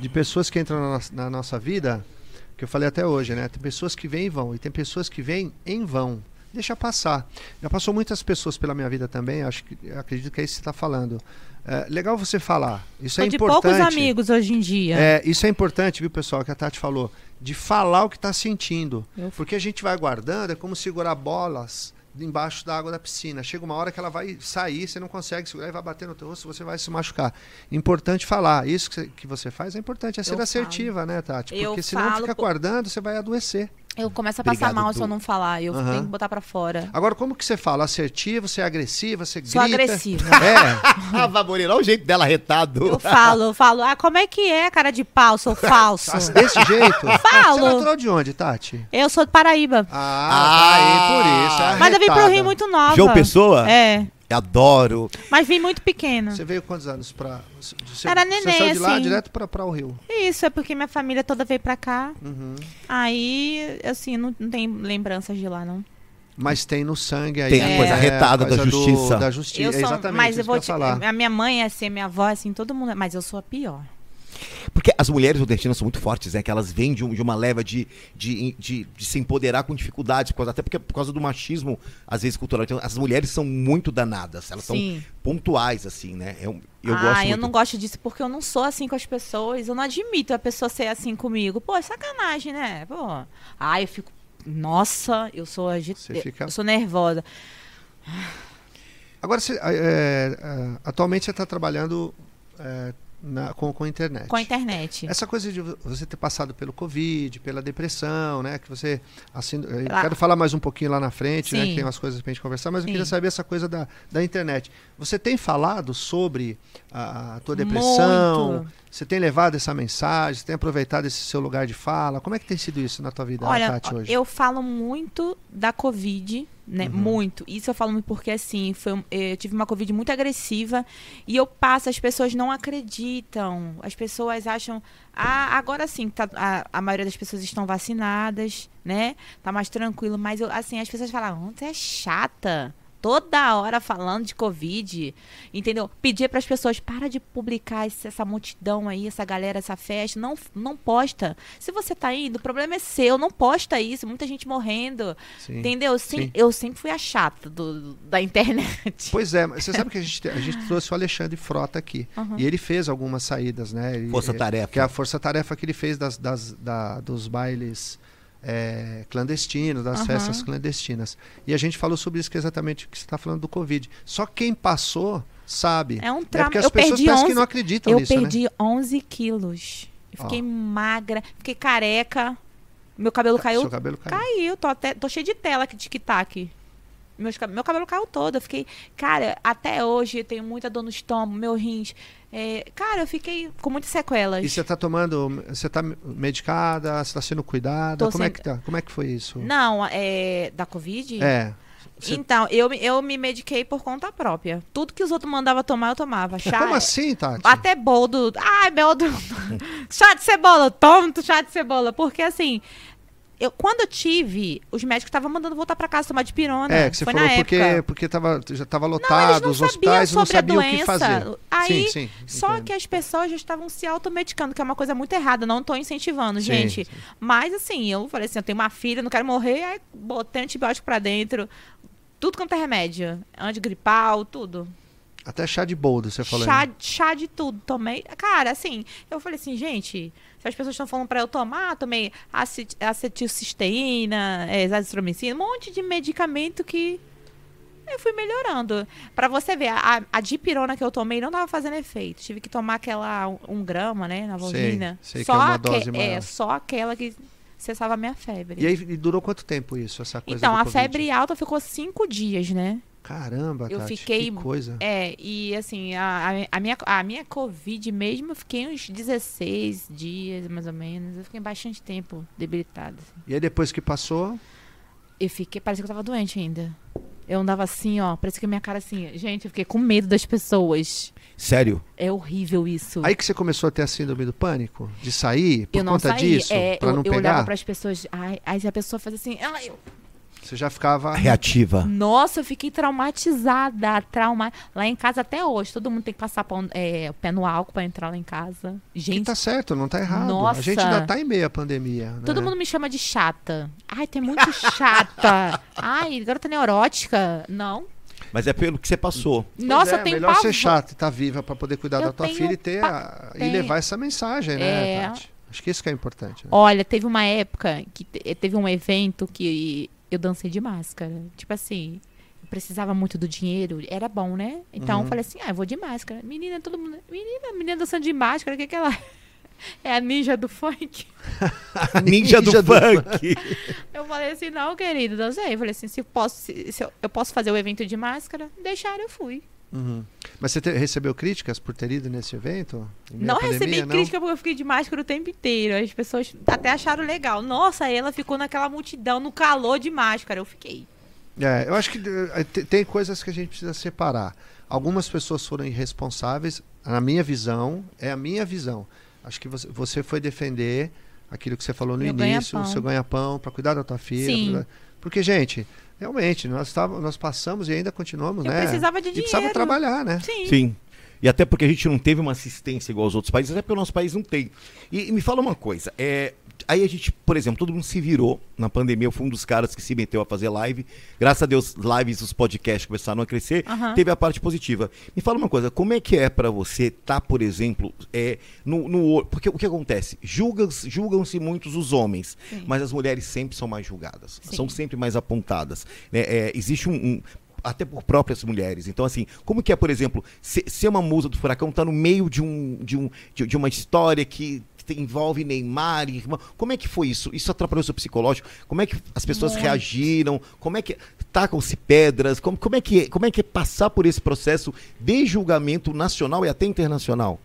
de pessoas que entram na, nossa- na nossa vida, que eu falei até hoje, né? Tem pessoas que vêm e vão, e tem pessoas que vêm em vão. Deixa passar. Já passou muitas pessoas pela minha vida também, acho que acredito que é isso que você está falando. É, legal você falar. Isso Tô é de importante. poucos amigos hoje em dia. É, isso é importante, viu, pessoal, que a Tati falou, de falar o que está sentindo. Eu- Porque a gente vai guardando, é como segurar bolas embaixo da água da piscina. Chega uma hora que ela vai sair, você não consegue segurar e vai bater no teu rosto, você vai se machucar. Importante falar. Isso que você, que você faz é importante, é ser Eu assertiva, né, Tati? Porque se não falo fica guardando, você vai adoecer. Eu começo a passar Obrigado, mal se eu não falar. Eu Aham. tenho que botar pra fora. Agora, como que você fala? Assertivo, você é agressiva, você Sou grita? agressiva. É, Ah, vá, Moreira, olha o jeito dela retado. Eu falo, eu falo, ah, como é que é, cara de pau, sou falso. Tá desse jeito? Falo. Você é natural de onde, Tati? Eu sou de Paraíba. Ah, Ah, aí, por isso. é Mas eu vim pro arretada. Rio muito nova. João Pessoa? É, Adoro. mas vim muito pequena. Você veio quantos anos. Você, Era você neném, saiu de lá assim. direto pra, pra o Rio. Isso, é porque minha família toda veio pra cá. Uhum. Aí, assim, não, não tem lembranças de lá, não. Mas tem no sangue aí. Tem a coisa arretada da coisa do- justiça. da justiça. Eu sou, Exatamente. mas eu vou te, falar. a minha mãe é assim, minha avó é assim, todo mundo, é- mas eu sou a pior. Porque as mulheres nordestinas são muito fortes, né? Que elas vêm de, um- de uma leva de, de, de, de se empoderar com dificuldades, por causa- até porque por causa do machismo, às vezes, cultural. Então, as mulheres são muito danadas, elas Sim. são pontuais, assim, né? Eu, eu ah, gosto eu muito. não gosto disso porque eu não sou assim com as pessoas. Eu não admito a pessoa ser assim comigo. Pô, é sacanagem, né? Pô. Ah, eu fico. Nossa, eu sou agit... Você fica- Eu sou nervosa. Agora, você, é, é, atualmente você está trabalhando é, na- com, com a internet. Com a internet. Essa coisa de você ter passado pelo Covid, pela depressão, né? Que você. Assim, eu Lá- quero falar mais um pouquinho lá na frente, né? Sim. Que tem umas coisas pra gente conversar, mas eu Sim. queria saber essa coisa da, da internet. Você tem falado sobre a, a tua depressão? Muito. Você tem levado essa mensagem? Você tem aproveitado esse seu lugar de fala? Como é que tem sido isso na tua vida, Olha, Tati, hoje? eu falo muito da Covid, né? Uhum. Muito. Isso eu falo muito porque, assim, foi, um- eu tive uma Covid muito agressiva e eu passo, as pessoas não acreditam. As pessoas acham. Ah, agora sim, tá, a, a maioria das pessoas estão vacinadas, né? Tá mais tranquilo. Mas, eu, assim, as pessoas falam, você é chata. Toda hora falando de Covid, entendeu? Pedir para as pessoas, para de publicar esse- essa multidão aí, essa galera, essa festa. Não, não posta. Se você tá indo, o problema é seu. Não posta isso. Muita gente morrendo. Sim. Entendeu? Eu, sem- sim. eu sempre fui a chata do, da internet. Pois é, mas você sabe que a gente, a gente trouxe o Alexandre Frota aqui. Uhum. E ele fez algumas saídas, né? Ele- Força-tarefa. Que é a força-tarefa que ele fez das, das- da- dos bailes é, clandestinos, das Aham. festas clandestinas. E a gente falou sobre isso, que é exatamente o que você está falando do Covid. Só quem passou sabe. É um É trauma. porque as eu pessoas perdi parecem 11, que não acreditam eu nisso, né? perdi 11 quilos. Eu fiquei Ó. magra, fiquei careca. Meu cabelo caiu Seu cabelo caiu. Caiu, tô, até, tô cheio de tela aqui, tic-tac. Meus, meu cabelo caiu todo. Eu fiquei. Cara, até hoje eu tenho muita dor no estômago, meu rins. É, cara, eu fiquei com muitas sequelas. E você está tomando. Você está medicada? Você está sendo cuidada? Tô Como é que tá? Como é que foi isso? Não, é. Da Covid? É. Você- Então, eu, me- eu me mediquei por conta própria. Tudo que os outros mandavam tomar, eu tomava. Chá, Como assim, Tati? Até boldo. Ai, boldo. chá de cebola. Toma tu chá de cebola. Porque assim. Eu, quando eu tive, os médicos estavam mandando voltar pra casa tomar de pirona. É, que você Foi falou na porque, época. porque tava, já estava lotado, não os hospitais não sobre a sabiam o que doença. fazer. Aí, sim, sim. Só entendo. que as pessoas já estavam se automedicando, que é uma coisa muito errada. Não tô incentivando, Sim, gente. Mas assim, eu falei assim, eu tenho uma filha, não quero morrer, aí botei antibiótico pra dentro. Tudo quanto é remédio. Antigripal, tudo. Até chá de boldo, você falou. Chá, né? chá de tudo, tomei. Cara, assim, eu falei assim, gente, se as pessoas estão falando pra eu tomar, tomei acet acetilcisteína, é, azitromicina, um monte de medicamento que eu fui melhorando. Pra você ver, a, a dipirona que eu tomei não tava fazendo efeito. Tive que tomar aquela um, um grama, né, na vagina. sei que é uma dose é, maior. só aquela que cessava a minha febre. E aí e durou quanto tempo isso, essa coisa então, a Covid? febre alta ficou cinco dias, né? Caramba, Eu Tati, fiquei- que coisa. É, e assim, a, a- minha, a minha Covid mesmo, eu fiquei uns 16 dias, mais ou menos. Eu fiquei bastante tempo debilitada. assim. E aí depois que passou, Eu fiquei, parecia que eu tava doente ainda. Eu andava assim, ó, parecia que a minha cara assim. Gente, eu fiquei com medo das pessoas. Sério? É horrível isso. aí que você começou a ter a síndrome do pânico? De sair por eu não conta saí. disso? é, pra eu, não eu olhava pegar? pras pessoas. Ai, aí a pessoa faz assim. Ela, eu, Você já ficava. Reativa. Nossa, eu fiquei traumatizada. Trauma... Lá em casa até hoje, todo mundo tem que passar pão- é, o pé no álcool pra entrar lá em casa. Que Gente, tá certo, não tá errado. A Nossa. gente ainda tá em meio à pandemia. né? todo mundo me chama de chata. Ai, tu é muito chata. Ai, garota neurótica. Não. Mas é pelo que você passou. Pois Nossa, é, eu tenho melhor pavor. ser chato e estar viva pra poder cuidar Eu da tua filha e ter a- e tem- levar essa mensagem, né, É. Tati? Acho que isso que é importante. né? Olha, teve uma época que te- teve um evento que eu dancei de máscara. Tipo assim, eu precisava muito do dinheiro, era bom, né? Então Uhum. eu falei assim: ah, eu vou de máscara. Menina, todo mundo. Menina, menina dançando de máscara, o que que ela. É a ninja do funk? Ninja, do, Ninja do funk. Eu falei assim, não, querido, dancei. Eu falei assim, se, eu posso, se, se eu, eu posso fazer o evento de máscara, deixaram, eu fui. Uhum. Mas você te- recebeu críticas por ter ido nesse evento? Não pandemia, recebi não? crítica porque eu fiquei de máscara o tempo inteiro. As pessoas até acharam legal. Nossa, ela ficou naquela multidão, no calor de máscara. Eu fiquei. É, eu acho que eh, te- tem coisas que a gente precisa separar. Algumas pessoas foram irresponsáveis, na minha visão, é a minha visão. Acho que você, você foi defender aquilo que você falou no Meu início, o ganha-pão. seu ganha-pão, para cuidar da tua filha. Sim. pra cuidar- Porque, gente, realmente, nós, tava, nós passamos e ainda continuamos, Eu né? precisava de e precisava dinheiro. trabalhar, né? Sim. Sim. E até porque a gente não teve uma assistência igual aos outros países, até porque o nosso país não tem. E, e me fala uma coisa, é, aí a gente, por exemplo, todo mundo se virou na pandemia, eu fui um dos caras que se meteu a fazer live. Graças a Deus, lives, os podcasts começaram a crescer, Aham. teve a parte positiva. Me fala uma coisa, como é que é pra você estar, por exemplo, é, no, no porque o que acontece? Julgam-se julgam-se muitos os homens, Sim. mas as mulheres sempre são mais julgadas, Sim. são sempre mais apontadas. né? É, existe um, um- até por próprias mulheres. Então, assim, como que é, por exemplo, se- ser uma musa do furacão tá no meio de, um, de, um, de, de uma história que envolve Neymar irmão. Como é que foi isso? Isso atrapalhou o seu psicológico? Como é que as pessoas Muito. reagiram? Como é que tacam-se pedras? Como, como, é que, como é que é passar por esse processo de julgamento nacional e até internacional?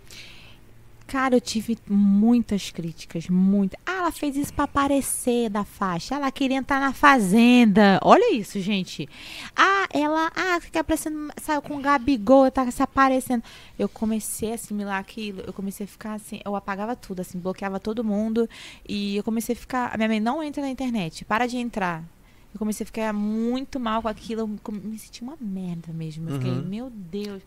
Cara, eu tive muitas críticas, muitas. Ah, ela fez isso pra aparecer da faixa. Ela queria entrar na fazenda. Olha isso, gente. Ah, ela, ah, fica aparecendo, saiu com o Gabigol, tá se aparecendo. Eu comecei a assimilar aquilo, eu comecei a ficar assim, eu apagava tudo, assim, bloqueava todo mundo. E eu comecei a ficar, a minha mãe não entra na internet, para de entrar. Eu comecei a ficar muito mal com aquilo, eu me senti uma merda mesmo. Eu fiquei, Uhum. meu Deus.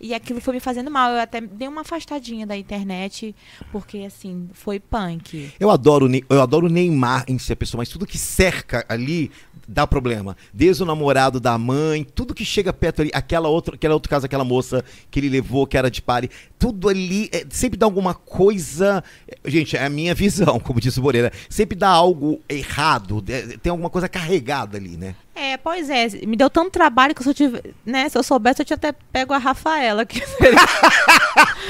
E aquilo foi me fazendo mal. Eu até dei uma afastadinha da internet, porque assim, foi punk. Eu adoro, eu adoro Neymar em si, a pessoa, mas tudo que cerca ali dá problema. Desde o namorado da mãe, tudo que chega perto ali, aquela outra, aquela outro caso, aquela moça que ele levou, que era de pare, tudo ali é, sempre dá alguma coisa. é, Gente, é a minha visão, como disse o Moreira. Sempre dá algo errado, é, tem alguma coisa carregada ali, né? É, pois é, me deu tanto trabalho que se eu tive, né, se eu soubesse, eu tinha até pego a Rafaela, que seria-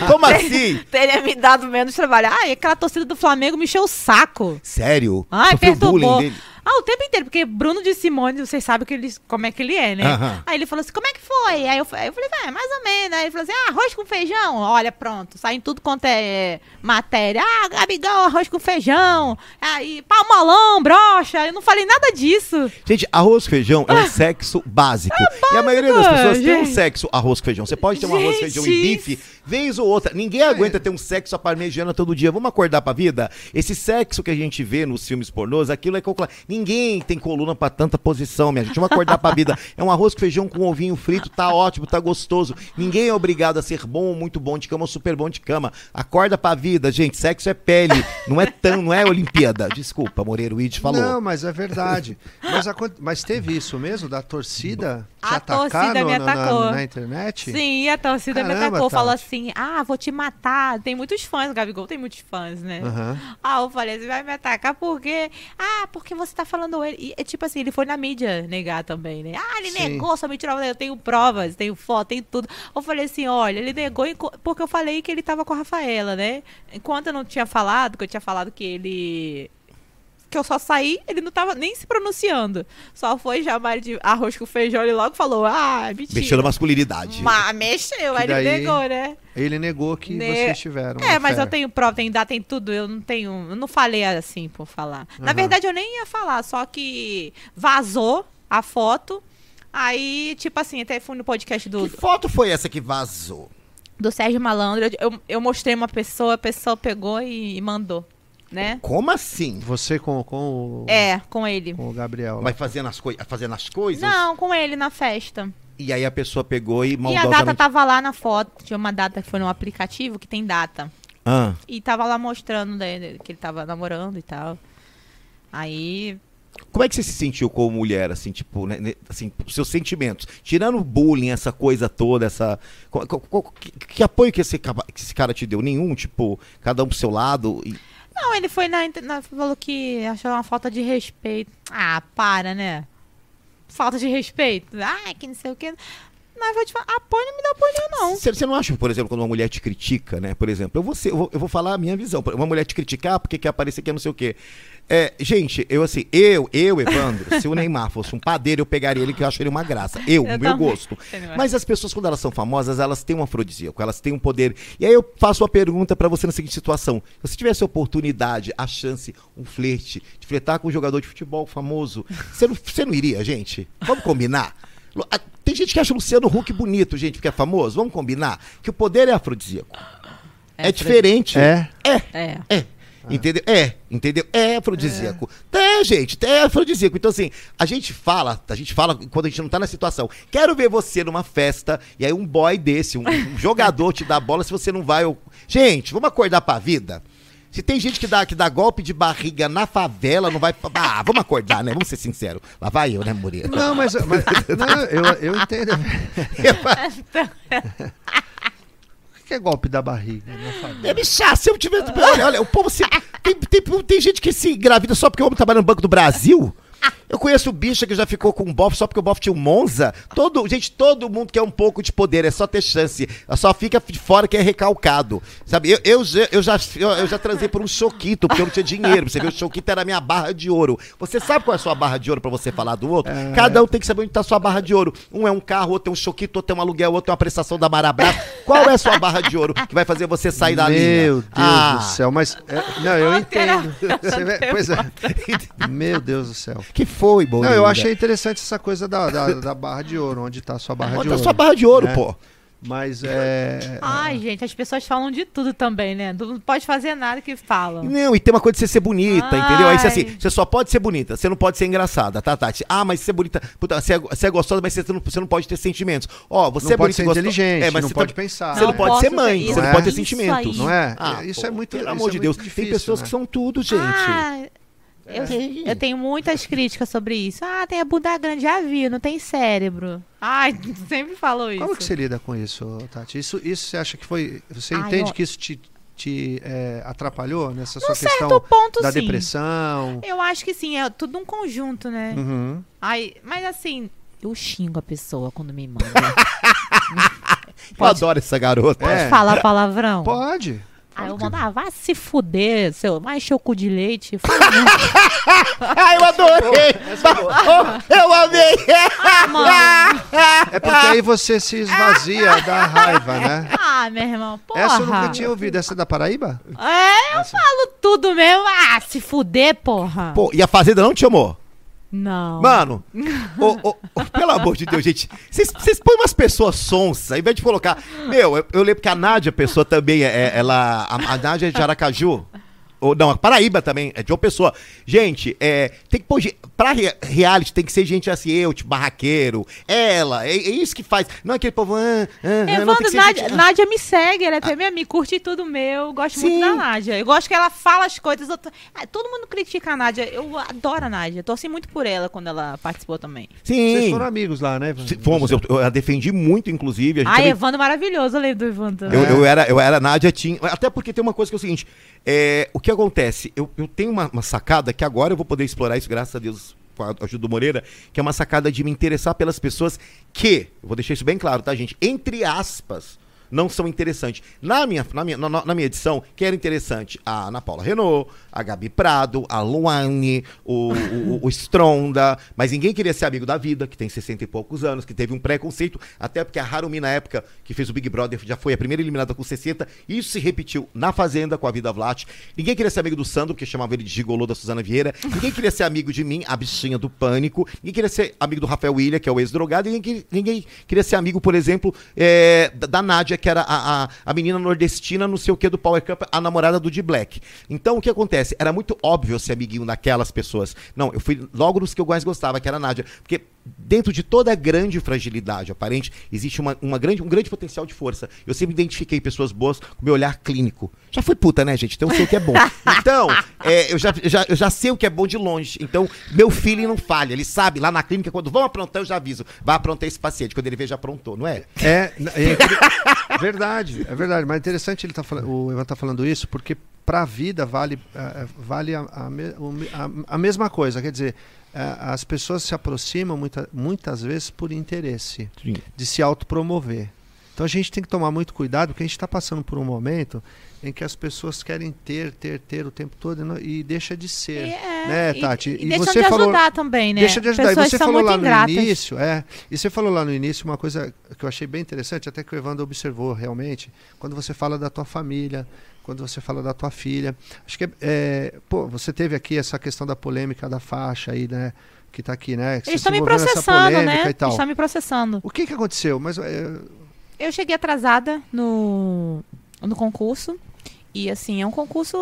Como assim? teria me dado menos trabalho. Ai, aquela torcida do Flamengo me encheu o saco. Sério? Ai, Sofreu perturbou. bullying dele? Ah, o tempo inteiro, porque Bruno de Simone, vocês sabem que ele, como é que ele é, né? Aham. Aí ele falou assim, como é que foi? Aí eu, aí eu falei, vai, mais ou menos. Aí ele falou assim, ah, arroz com feijão. Olha, pronto, sai em tudo quanto é matéria. Ah, Gabigol, arroz com feijão. Aí, palmolão, brocha. Eu não falei nada disso. Gente, arroz com feijão é um sexo básico. E a maioria das pessoas tem um gente. sexo arroz com feijão. Você pode ter um arroz feijão e Gente. bife, vez ou outra. Ninguém aguenta ter um sexo à parmegiana todo dia. Vamos acordar pra vida? Esse sexo que a gente vê nos filmes pornôs, aquilo é calculado. Ninguém tem coluna pra tanta posição, minha gente. Vamos acordar pra vida. É um arroz com feijão com ovinho frito, tá ótimo, tá gostoso. Ninguém é obrigado a ser bom ou muito bom de cama ou super bom de cama. Acorda pra vida, gente. Sexo é pele. Não é tão, não é Olimpíada. Desculpa, Moreira Witt falou. Não, mas é verdade. mas, acon- mas teve isso mesmo da torcida te A atacar torcida no- me na- na- atacou. Na, internet? Sim, a torcida me Caramba, atacou. Falou Tati. assim, ah, vou te matar. Tem muitos fãs, Gabigol tem muitos fãs, né? Aham. Ah, eu falei, você vai me atacar porque. Ah, porque você tá falando ele. E, é tipo assim, ele foi na mídia negar também, né? Ah, ele Sim. negou, só me tirou. Eu tenho provas, tenho foto, tenho tudo. Eu falei assim: olha, ele negou porque eu falei que ele tava com a Rafaela, né? Enquanto eu não tinha falado, que eu tinha falado que ele que eu só saí, ele não tava nem se pronunciando. Só foi chamar de arroz com feijão e logo falou, ah, mentira. Mexeu na masculinidade. Mas mexeu, aí daí- ele negou, né? Ele negou que Ne- vocês tiveram. É, mas fé. eu tenho prova, tem data, tem tudo. Eu não tenho. Eu não falei assim por falar. Na Aham. verdade, eu nem ia falar, só que vazou a foto. Aí, tipo assim, até fui no podcast do, Que foto foi essa que vazou? do Sérgio Malandro. Eu, eu mostrei uma pessoa, a pessoa pegou e, e mandou, né? Como assim? Você com, com, o, É, com ele. com o Gabriel. lá. Vai fazendo as, coi fazendo as coisas? Não, com ele na festa. E aí a pessoa pegou e E a maldosamente... data tava lá na foto. Tinha uma data que foi no aplicativo que tem data. Ah, E tava lá mostrando né, que ele tava namorando e tal. Aí como é que você se sentiu como mulher, assim, tipo, né, né, assim, os seus sentimentos? Tirando o bullying, essa coisa toda, essa... que, que apoio que esse, que esse cara te deu? Nenhum? Tipo, cada um pro seu lado? E- Não, ele foi na, na- falou que achou uma falta de respeito. Ah, para, né? Falta de respeito. Ah, que não sei o quê. Mas vou te falar, apoio não me dá apoio não. Você não acha, por exemplo, quando uma mulher te critica, né? Por exemplo, eu vou, ser- eu vou, eu vou falar a minha visão. Uma mulher te criticar porque quer aparecer que é não sei o quê. É, gente, eu assim, eu, eu, Evandro, se o Neymar fosse um padeiro, eu pegaria ele que eu acho ele uma graça. Eu, Eu o meu gosto. Entendeu? Mas as pessoas, quando elas são famosas, elas têm um afrodisíaco, elas têm um poder. E aí eu faço uma pergunta pra você na seguinte situação: se você tivesse a oportunidade, a chance, um flerte, de flertar com um jogador de futebol famoso, você não, você não iria, gente? Vamos combinar? A- Tem gente que acha o Luciano Huck bonito, gente, porque é famoso. Vamos combinar? Que o poder é afrodisíaco. É, diferente. É. É. É. É. Entendeu? É, entendeu? É afrodisíaco. É. gente, é afrodisíaco. Então, assim, a gente fala, a gente fala quando a gente não tá na situação. Quero ver você numa festa, e aí um boy desse, um, um jogador te dá bola, se você não vai. Eu... Gente, vamos acordar pra vida. Se tem gente que dá, que dá golpe de barriga na favela, não vai. Ah, vamos acordar, né? Vamos ser sinceros. Lá vai eu, né, Murilo? Não, mas, mas- não, eu, eu entendo. Que é golpe da barriga? favela? É bichar, se eu tivesse. Olha, olha, o povo se. Tem, tem, tem gente que se engravida só porque o homem trabalha no Banco do Brasil. Eu conheço bicha que já ficou com um bofe só porque o bofe tinha um Monza. Todo, gente, todo mundo quer um pouco de poder, é só ter chance. Só fica de fora que é recalcado. Sabe, eu, eu, já- eu, já, eu, eu já transei por um choquito, porque eu não tinha dinheiro. Você viu, o choquito era a minha barra de ouro. Você sabe qual é a sua barra de ouro pra você falar do outro? Cada um tem que saber onde tá a sua barra de ouro. Um é um carro, outro é um choquito, outro é um aluguel, outro é uma prestação da Marabras. Qual é a sua barra de ouro que vai fazer você sair da linha? Meu Deus Ah. do céu, mas. é, não, eu entendo. Você pois é. Meu Deus do céu. Que foi, bom. Não, eu achei interessante essa coisa da, da, da barra de ouro, onde tá a sua barra Onde de tá ouro. sua barra de ouro, né? pô? Mas é. Ai, gente, as pessoas falam de tudo também, né? Não pode fazer nada que falam. Não, e tem uma coisa de você ser bonita, Ai. entendeu? Aí você assim, você só pode ser bonita, você não pode ser engraçada, tá, Tati? Ah, mas você é bonita, puta, você é, você é gostosa, mas você não, você não pode ter sentimentos. Ó, você Não é pode bonita ser gostosa- inteligente, é, mas não você pode tam- pensar. Você não, Não pode ser mãe, isso. você não É. pode ter Isso sentimentos. aí. Não é? Ah, isso pô, é muito. Pelo amor é de Deus, difícil, tem pessoas né? que são tudo, gente. Ah, eu, eu tenho muitas críticas sobre isso. Ah, tem a bunda grande, já vi, não tem cérebro. Ai, sempre falou isso. Como que você lida com isso, Tati? Isso, isso você acha que foi. Você Ai, entende eu- que isso te, te é, atrapalhou nessa sua Num certo questão ponto, da sim. depressão? Eu acho que sim, é tudo um conjunto, né? Uhum. Ai, mas assim, eu xingo a pessoa quando me manda. Eu Pode- adoro essa garota. Pode É. falar palavrão? Pode. Aí eu mando, ah, vai se fuder, seu, vai encher o cu de leite. Fala muito, Ah, eu adorei! Oh, eu amei! mano. É porque aí você se esvazia da raiva, né? Ah, meu irmão, porra. Essa eu nunca tinha ouvido. Essa é da Paraíba? É, eu falo tudo mesmo. Ah, se fuder, porra. Pô, e a Fazenda não te chamou? Não. Mano, ô, ô, pelo amor de Deus, gente. Vocês põem umas pessoas sonsas, ao invés de colocar. Meu, eu, eu lembro que a Nádia, a pessoa também, é- ela. A, a Nádia é de Aracaju. Ou não, a Paraíba também, é de uma pessoa. Gente, é, tem que pôr. Pra rea- reality tem que ser gente assim, eu, tipo, barraqueiro. Ela, é, é isso que faz. Não aquele povo. Ah, ah, ah, não, tem Evandro, que ser Nádia, gente- Nádia me segue, ela é até minha amiga, curte tudo meu. eu Gosto Sim. muito da Nádia. Eu gosto que ela fala as coisas. tô- Ah, todo mundo critica a Nádia. Eu adoro a Nádia. Torci muito por ela quando ela participou também. Vocês Sim. foram amigos lá, né? Evandro? Fomos, eu, eu a defendi muito, inclusive. A gente Ai, também- Evandro maravilhoso, eu lembro do Evandro. Eu, eu era, eu era Nádia Tim. Até porque tem uma coisa que é o seguinte: é, o que acontece? Eu, eu tenho uma, uma sacada que agora eu vou poder explorar isso, graças a Deus, com a ajuda do Moreira, que é uma sacada de me interessar pelas pessoas que, eu vou deixar isso bem claro, tá, gente? Entre aspas, não são interessantes. Na minha, na minha, na, na minha edição, quem era interessante? A Ana Paula Renault, a Gabi Prado, a Luane, o, o, o Stronda, mas ninguém queria ser amigo da vida, que tem 60 e poucos anos, que teve um preconceito, até porque a Harumi, na época que fez o Big Brother, já foi a primeira eliminada com 60, isso se repetiu na Fazenda com a Vida Vlat. Ninguém queria ser amigo do Sandro, que chamava ele de gigolô da Suzana Vieira. Ninguém queria ser amigo de mim, a bichinha do pânico. Ninguém queria ser amigo do Rafael William, que é o ex-drogado. Ninguém, ninguém queria ser amigo, por exemplo, é, da, da Nádia, que era a, a, a, menina nordestina, não sei o que, do Power Cup, a namorada do D Black. Então, o que acontece? Era muito óbvio ser amiguinho daquelas pessoas. Não, eu fui logo nos que eu mais gostava, que era a Nádia. Porque dentro de toda a grande fragilidade aparente, existe uma, uma grande, um grande potencial de força. Eu sempre identifiquei pessoas boas com meu olhar clínico. Já fui puta, né, gente? Então eu sei o que é bom. Então, é, eu, já, já, eu já sei o que é bom de longe. Então, meu feeling não falha. Ele sabe, lá na clínica, quando vão aprontar, eu já aviso. Vai aprontar esse paciente. Quando ele vê, já aprontou, não é? É, é verdade, é verdade. Mas é interessante ele tá falando, o Evan tá falando isso, porque para a vida vale, uh, vale a, a, a, a mesma coisa. Quer dizer, as pessoas se aproximam muita, muitas vezes por interesse Sim. de se autopromover. Então a gente tem que tomar muito cuidado, porque a gente está passando por um momento em que as pessoas querem ter, ter, ter o tempo todo e deixa de ser, é, né, Tati? E, e, e você de falou, ajudar também, né? Deixa de ajudar. Pessoas e você falou lá ingratas. no início, é. E você falou lá no início uma coisa que eu achei bem interessante, até que o Evandro observou realmente, quando você fala da tua família, quando você fala da tua filha. Acho que é, é pô, você teve aqui essa questão da polêmica da faixa aí, né? Que está aqui, né? Eles estão me processando, né? Eles estão me processando. O que, que aconteceu? Mas é... eu cheguei atrasada no, no concurso. E assim, é um concurso.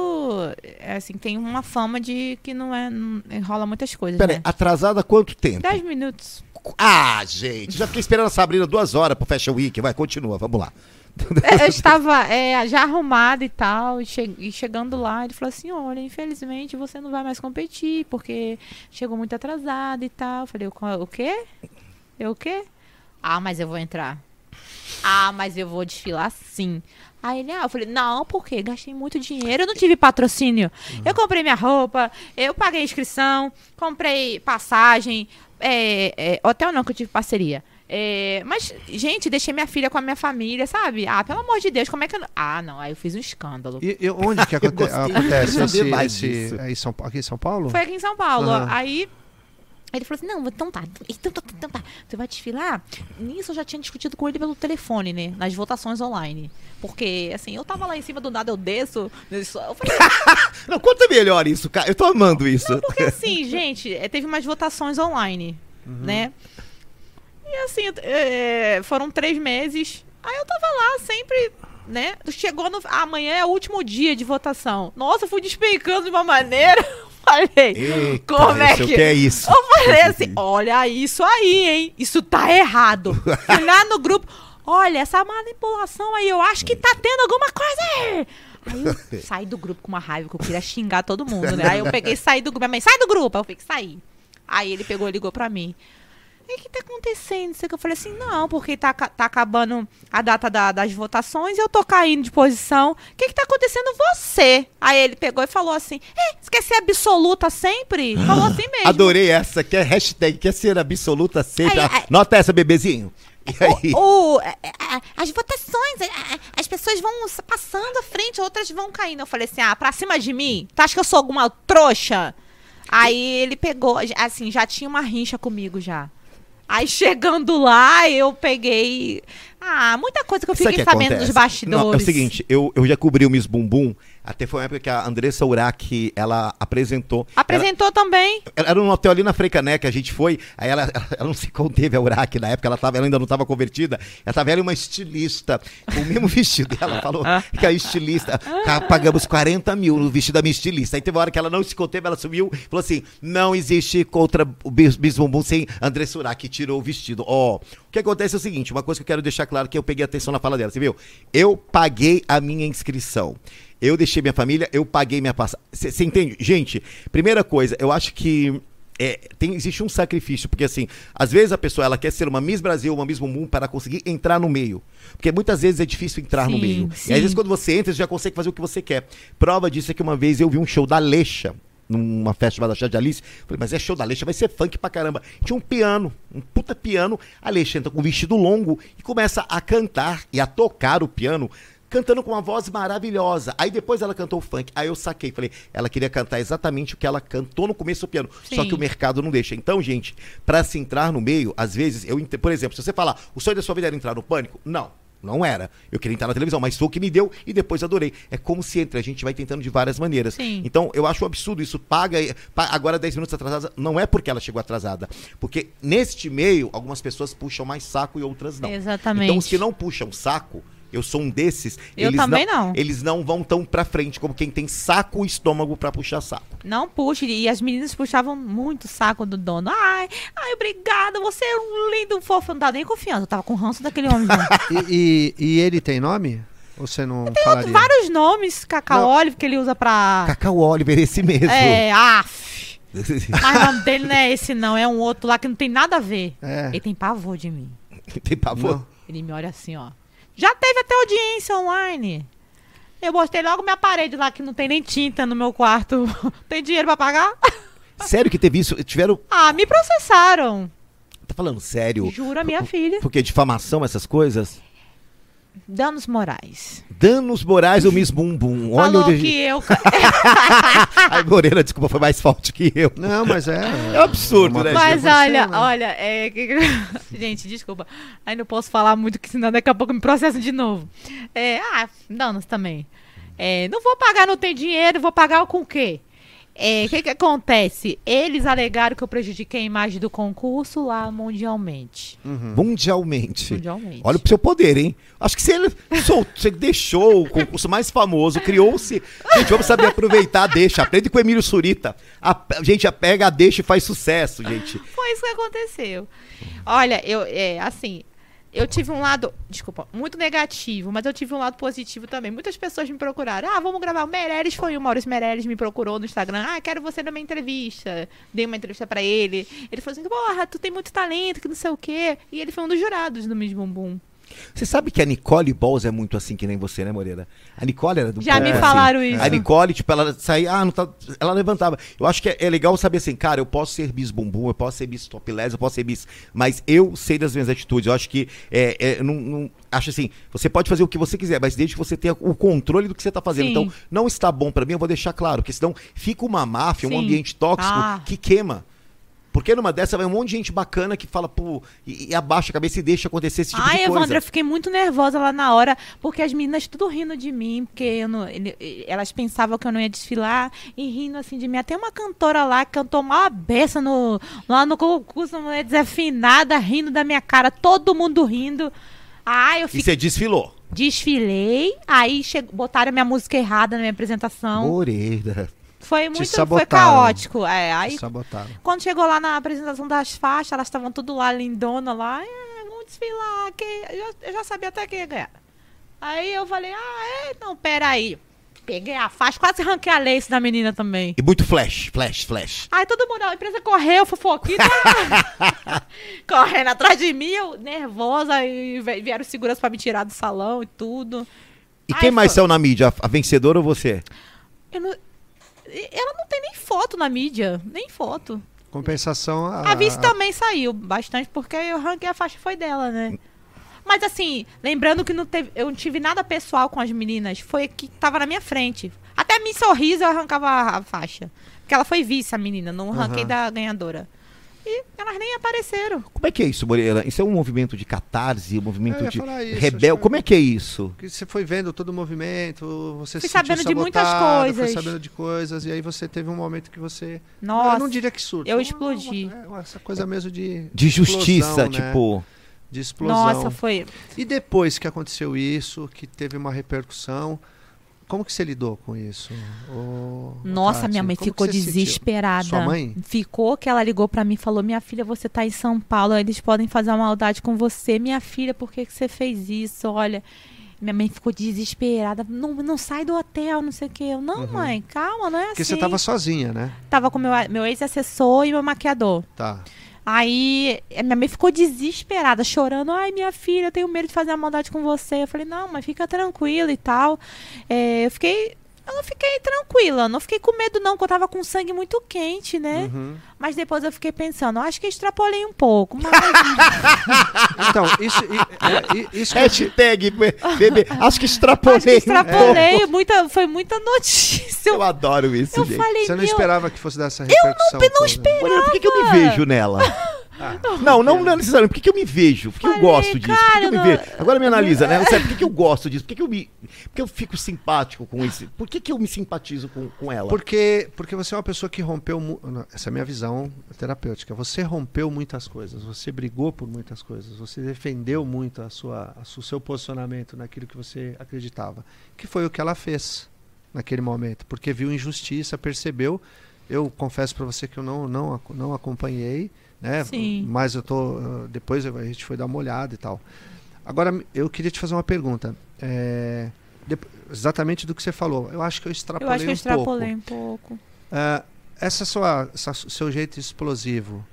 É, assim, tem uma fama de que não é. Não, enrola muitas coisas. Peraí, né? atrasada quanto tempo? Dez minutos. Ah, gente, já fiquei esperando a Sabrina duas horas pro Fashion Week. Vai, continua, vamos lá. É, eu estava é, já arrumada e tal, e, che e, chegando lá, ele falou assim: Olha, infelizmente você não vai mais competir, porque chegou muito atrasada e tal. Eu falei: O quê? Eu o quê? Ah, mas eu vou entrar. Ah, mas eu vou desfilar sim. Aí ele, ah, eu falei, não, porque gastei muito dinheiro, eu não tive patrocínio. Uhum. Eu comprei minha roupa, eu paguei inscrição, comprei passagem, é, é, hotel não, que eu tive parceria. É, mas, gente, deixei minha filha com a minha família, sabe? Ah, pelo amor de Deus, como é que eu. Ah, não, aí eu fiz um escândalo. E, e onde que aconte acontece esse, esse é em São, aqui em São Paulo? Foi aqui em São Paulo. Uhum. Aí ele falou assim: não, então tá, então tá, então tá. Você vai desfilar? Nisso eu já tinha discutido com ele pelo telefone, né? Nas votações online. Porque, assim, eu tava lá em cima do nada, eu desço. Eu falei, não, conta melhor isso, cara. Eu tô amando isso. Não, porque assim, gente, é, teve umas votações online, uhum. né? E assim, é, foram três meses. Aí eu tava lá sempre, né? Chegou no. Amanhã é o último dia de votação. Nossa, fui despeicando de uma maneira. Falei, Eita, como é que... que é isso? Eu falei assim, olha isso aí, hein? Isso tá errado. Fui lá no grupo, olha, essa manipulação aí, eu acho que tá tendo alguma coisa aí. Aí eu saí do grupo com uma raiva, que eu queria xingar todo mundo, né? Aí eu peguei e saí do grupo. Minha mãe, sai do grupo. Aí eu fiquei, sair. Aí ele pegou e ligou pra mim o que tá acontecendo? Que eu falei assim, não, porque tá, tá acabando a data da, das votações e eu tô caindo de posição. O que que tá acontecendo você? Aí ele pegou e falou assim, é, você quer ser absoluta sempre? Falou assim mesmo. Adorei essa, que é hashtag, quer ser absoluta sempre. Aí, aí, Nota essa, bebezinho. O, o, é, é, as votações, é, as pessoas vão passando à frente, outras vão caindo. Eu falei assim, ah, pra cima de mim? Tu acha que eu sou alguma trouxa? Aí ele pegou, assim, já tinha uma rincha comigo já. Aí chegando lá, eu peguei. Ah, muita coisa que eu fiquei sabendo acontece? dos bastidores. Não, é o seguinte, eu, eu já cobri o Miss Bumbum até foi uma época que a Andressa Urach, ela apresentou. Apresentou ela, também. Ela era num hotel ali na Freicané que a gente foi. Aí ela, ela, ela não se conteve a Urach na época, ela, tava, ela ainda não estava convertida. Ela tava ela uma estilista, com o mesmo vestido. ela falou que a estilista, pagamos 40 mil no vestido da minha estilista. Aí teve uma hora que ela não se conteve, ela subiu e falou assim: não existe contra o Bis Bumbum sem Andressa Urach, que tirou o vestido. Ó, oh, o que acontece é o seguinte: uma coisa que eu quero deixar claro que eu peguei atenção na fala dela, você viu? Eu paguei a minha inscrição. Eu deixei minha família, eu paguei minha passagem. Você entende? Gente, primeira coisa, eu acho que é, tem, existe um sacrifício, porque assim, às vezes a pessoa ela quer ser uma Miss Brasil, uma Miss Mundo para conseguir entrar no meio. Porque muitas vezes é difícil entrar sim, no meio. Sim. E às vezes quando você entra, você já consegue fazer o que você quer. Prova disso é que uma vez eu vi um show da Lecha numa festa chamada Chá de Alice. Falei, mas é show da Alexia, vai ser funk pra caramba. Tinha um piano, um puta piano. A Alexia entra com um vestido longo e começa a cantar e a tocar o piano cantando com uma voz maravilhosa. Aí depois ela cantou funk. Aí eu saquei, falei, ela queria cantar exatamente o que ela cantou no começo do piano. Sim. Só que o mercado não deixa. Então, gente, para se entrar no meio, às vezes, eu, por exemplo, se você falar, o sonho da sua vida era entrar no pânico? Não. Não era. Eu queria entrar na televisão, mas foi o que me deu e depois adorei. É como se entre, a gente vai tentando de várias maneiras. Sim. Então, eu acho um absurdo isso. Paga, agora 10 minutos atrasada. Não é porque ela chegou atrasada. Porque neste meio, algumas pessoas puxam mais saco e outras não. Exatamente. Então, se não puxam saco, eu sou um desses. Eu eles também não, não, Eles não vão tão pra frente como quem tem saco e estômago para puxar saco. Não puxe. E as meninas puxavam muito o saco do dono. Ai, ai, obrigada, você é um lindo fofo. Eu não tava nem confiando, eu tava com ranço daquele homem. e, e, e, ele tem nome? Ou você não tem falaria? vários nomes, Cacau Olive, que ele usa pra... Cacau Olive, esse mesmo. É, af. Mas o nome dele não é esse não, é um outro lá que não tem nada a ver. É. Ele tem pavor de mim. tem pavor? Não. Ele me olha assim, ó. Já teve até audiência online. Eu botei logo minha parede lá que não tem nem tinta no meu quarto. tem dinheiro para pagar? Sério que teve isso? Tiveram. Ah, me processaram. Tá falando sério? Jura, minha filha. Porque difamação, essas coisas? Danos morais. Danos morais o Miss Bumbum. Olha Falou onde... que eu... Ai, Moreira, desculpa, foi mais forte que eu. Não, mas é... É um absurdo, né? Mas olha, né? olha, é... gente, desculpa. Aí não posso falar muito, que senão daqui a pouco me processam de novo. É, ah, danos também. É, não vou pagar, não tem dinheiro, vou pagar com o quê? O é, que, que acontece? Eles alegaram que eu prejudiquei a imagem do concurso lá mundialmente. Uhum. Mundialmente. Mundialmente. Olha pro seu poder, hein? Acho que se ele soltou, você deixou o concurso mais famoso, criou-se. Gente, vamos saber aproveitar, deixa. Aprende com o Emílio Surita. A, a gente pega, deixa e faz sucesso, gente. Foi isso que aconteceu. Olha, eu, é, assim, eu tive um lado, desculpa, muito negativo, mas eu tive um lado positivo também. Muitas pessoas me procuraram. Ah, vamos gravar. O Meirelles foi o Maurício Meirelles me procurou no Instagram. Ah, quero você numa entrevista. Dei uma entrevista para ele. Ele falou assim: porra, tu tem muito talento, que não sei o quê. E ele foi um dos jurados do Miss Bumbum. Você sabe que a Nicole Balls é muito assim que nem você, né, Moreira? A Nicole era do Já me falaram assim. isso. A Nicole, tipo, ela saía, ah, não tá. Ela levantava. Eu acho que é, é legal saber assim, cara, eu posso ser bis bumbum, eu posso ser bis topless, eu posso ser bis. Mas eu sei das minhas atitudes. Eu acho que é, é não, não, acho assim, você pode fazer o que você quiser, mas desde que você tenha o controle do que você está fazendo. Sim. Então, não está bom para mim, eu vou deixar claro, porque senão fica uma máfia, Sim. um ambiente tóxico ah. que queima. Porque numa dessa vai um monte de gente bacana que fala, pô, e, e abaixa a cabeça e deixa acontecer esse tipo Ai, de coisa. Ai, Evandra, eu fiquei muito nervosa lá na hora, porque as meninas tudo rindo de mim, porque eu não, elas pensavam que eu não ia desfilar e rindo assim de mim. Até uma cantora lá que cantou mal a beça no, lá no concurso, mulher desafinada, rindo da minha cara, todo mundo rindo. Ai, eu fiquei... E você desfilou? Desfilei, aí che... botaram a minha música errada na minha apresentação. Moreira. Foi muito foi caótico. É, aí, sabotaram. quando chegou lá na apresentação das faixas, elas estavam tudo lá, lindona lá. É, vamos desfilar. Que... Eu, já, eu já sabia até quem ia ganhar. Aí eu falei, ah, é? Não, peraí. Peguei a faixa, quase arranquei a lace da menina também. E muito flash, flash, flash. Aí todo mundo, a empresa correu, fofoquita, correndo atrás de mim, eu nervosa, e vieram segurança pra me tirar do salão e tudo. E Aí quem mais saiu na mídia, a vencedora ou você? Eu não, ela não tem nem foto na mídia, nem foto. Compensação. A, a Vice também saiu bastante, porque eu ranquei a faixa foi dela, né? Mas assim, lembrando que não teve, eu não tive nada pessoal com as meninas, foi que tava na minha frente. Até me sorriso eu arrancava a, a faixa. Porque ela foi vice, a menina, não ranquei uhum. da ganhadora e elas nem apareceram. Como é que é isso, Moreira? Isso é um movimento de catarse, um movimento de rebel. Como é que é isso? Que você foi vendo todo o movimento, você Fui sabendo de muitas coisas. Foi sabendo de coisas, e aí você teve um momento que você. Nossa. Eu não diria que surto. Eu explodi. Uma, essa coisa mesmo de. De justiça, né? tipo. De explosão. Nossa, foi. E depois que aconteceu isso, que teve uma repercussão. Como que você lidou com isso? Nossa, Tati? minha mãe ficou desesperada. Sua mãe? Ficou que ela ligou para mim e falou: "Minha filha, você tá em São Paulo, eles podem fazer uma maldade com você. Minha filha, por que que você fez isso? Olha, minha mãe ficou desesperada. Não, não sai do hotel, não sei o quê. Eu, não, uhum. mãe, calma, não é Porque assim. você tava sozinha, né? Tava com meu, meu ex-assessor e meu maquiador. Tá. Aí minha mãe ficou desesperada, chorando. Ai, minha filha, eu tenho medo de fazer a maldade com você. Eu falei, não, mas fica tranquila e tal. É, eu fiquei Eu não fiquei tranquila, não fiquei com medo, não, porque eu tava com sangue muito quente, né? Uhum. Mas depois eu fiquei pensando, acho que extrapolei um pouco. Mas Então, isso, i- é, isso que eu- Hashtag bebê. Acho que acho que extrapolei. extrapolei. Muita, foi muita notícia. Eu adoro isso, Eu gente. falei, você não meu, esperava que fosse dessa repercussão. não toda. esperava. Por que, que eu me vejo nela? Não, não, não necessariamente. Por que, que eu me vejo? Por que eu Falei, gosto disso? Por que, que eu me vejo? Agora me analisa, né? Sério, por que, que eu gosto disso? Por que, que eu me. Por que eu fico simpático com isso? Por que, que eu me simpatizo com, com ela? Porque, porque você é uma pessoa que rompeu. Essa é a minha visão terapêutica. Você rompeu muitas coisas, você brigou por muitas coisas, você defendeu muito a sua, a su- o seu posicionamento naquilo que você acreditava. Que foi o que ela fez naquele momento. Porque viu injustiça, percebeu. Eu confesso para você que eu não, não, não acompanhei, né? Sim. Mas eu tô. ah, Depois eu- a gente foi dar uma olhada e tal. Agora, eu queria te fazer uma pergunta. É, dep- exatamente do que você falou. Eu acho que eu Eu extrapolei acho que eu um pouco. extrapolei um pouco. Ah, essa sua, essa seu jeito explosivo,